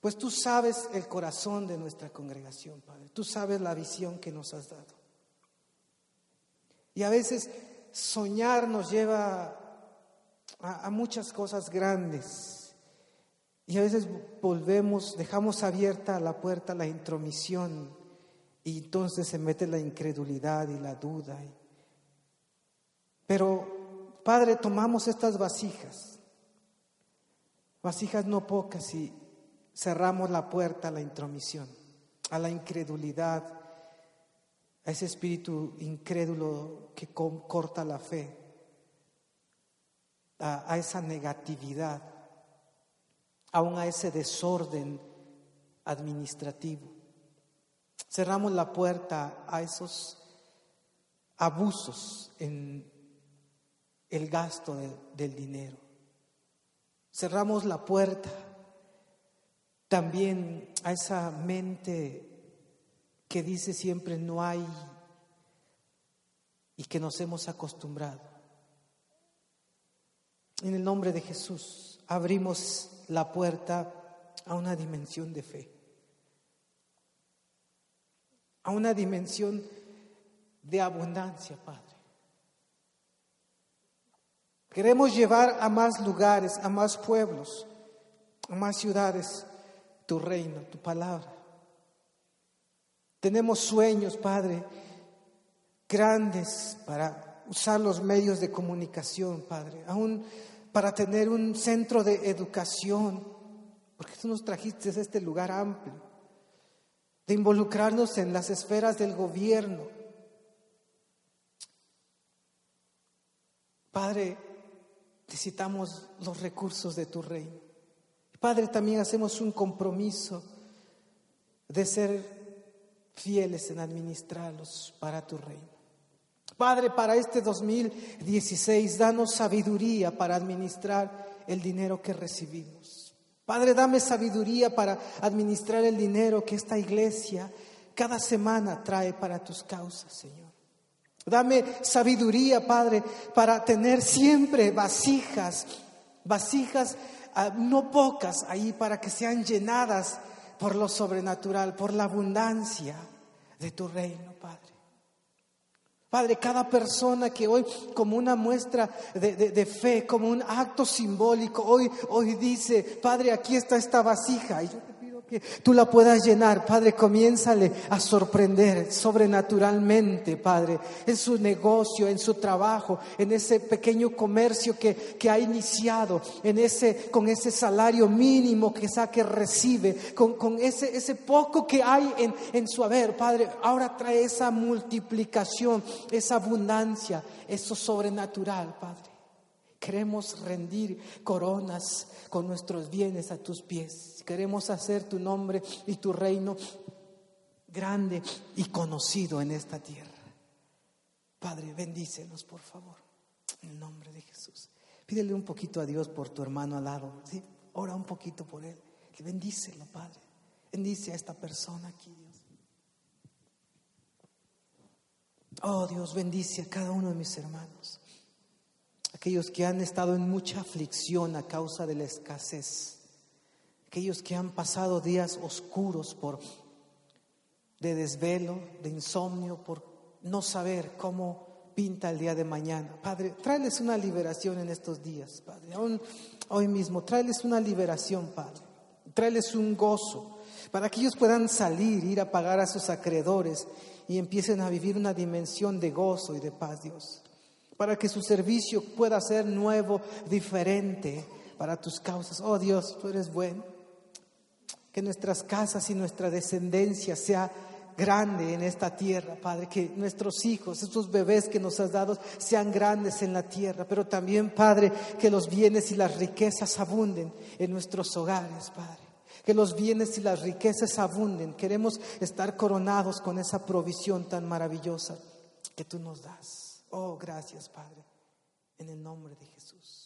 A: Pues tú sabes el corazón de nuestra congregación, Padre. Tú sabes la visión que nos has dado. Y a veces soñar nos lleva a, muchas cosas grandes. Y a veces volvemos, dejamos abierta la puerta a la intromisión y entonces se mete la incredulidad y la duda. Pero, Padre, tomamos estas vasijas, vasijas no pocas, y cerramos la puerta a la intromisión, a la incredulidad, a ese espíritu incrédulo que corta la fe, a, esa negatividad, aún a ese desorden administrativo. Cerramos la puerta a esos abusos en el gasto del dinero. Cerramos la puerta también a esa mente que dice siempre no hay y que nos hemos acostumbrado. En el nombre de Jesús abrimos la puerta a una dimensión de fe, a una dimensión de abundancia, Padre. Queremos llevar a más lugares, a más pueblos, a más ciudades tu reino, tu palabra. Tenemos sueños, Padre, grandes para usar los medios de comunicación, Padre, aún para tener un centro de educación, porque tú nos trajiste este lugar amplio, de involucrarnos en las esferas del gobierno. Padre, necesitamos los recursos de tu reino. Padre, también hacemos un compromiso de ser fieles en administrarlos para tu reino. Padre, para este 2016, danos sabiduría para administrar el dinero que recibimos. Padre, dame sabiduría para administrar el dinero que esta iglesia cada semana trae para tus causas, Señor. Dame sabiduría, Padre, para tener siempre vasijas, vasijas ah, no pocas ahí para que sean llenadas por lo sobrenatural, por la abundancia de tu reino, Padre. Padre, cada persona que hoy, como una muestra de, fe, como un acto simbólico, hoy, hoy dice, Padre, aquí está esta vasija. Que tú la puedas llenar. Padre, comiénzale a sorprender sobrenaturalmente, Padre, en su negocio, en su trabajo, en ese pequeño comercio que, que ha iniciado, en ese, con ese salario mínimo que que recibe, con, con ese, ese poco que hay en, en su haber, Padre, ahora trae esa multiplicación, esa abundancia, eso sobrenatural, Padre. Queremos rendir coronas con nuestros bienes a tus pies. Queremos hacer tu nombre y tu reino grande y conocido en esta tierra. Padre, bendícenos, por favor, en el nombre de Jesús. Pídele un poquito a Dios por tu hermano al lado. ¿sí? Ora un poquito por él. Bendícelo, Padre. Bendice a esta persona aquí, Dios. Oh Dios, bendice a cada uno de mis hermanos aquellos que han estado en mucha aflicción a causa de la escasez, aquellos que han pasado días oscuros por de desvelo, de insomnio, por no saber cómo pinta el día de mañana. Padre, tráeles una liberación en estos días, Padre. hoy mismo, tráeles una liberación, Padre. Tráeles un gozo para que ellos puedan salir, ir a pagar a sus acreedores y empiecen a vivir una dimensión de gozo y de paz, Dios para que su servicio pueda ser nuevo, diferente para tus causas. Oh Dios, tú eres bueno. Que nuestras casas y nuestra descendencia sea grande en esta tierra, Padre, que nuestros hijos, estos bebés que nos has dado, sean grandes en la tierra, pero también, Padre, que los bienes y las riquezas abunden en nuestros hogares, Padre. Que los bienes y las riquezas abunden. Queremos estar coronados con esa provisión tan maravillosa que tú nos das. Oh, gracias, Padre, en el nombre de Jesús.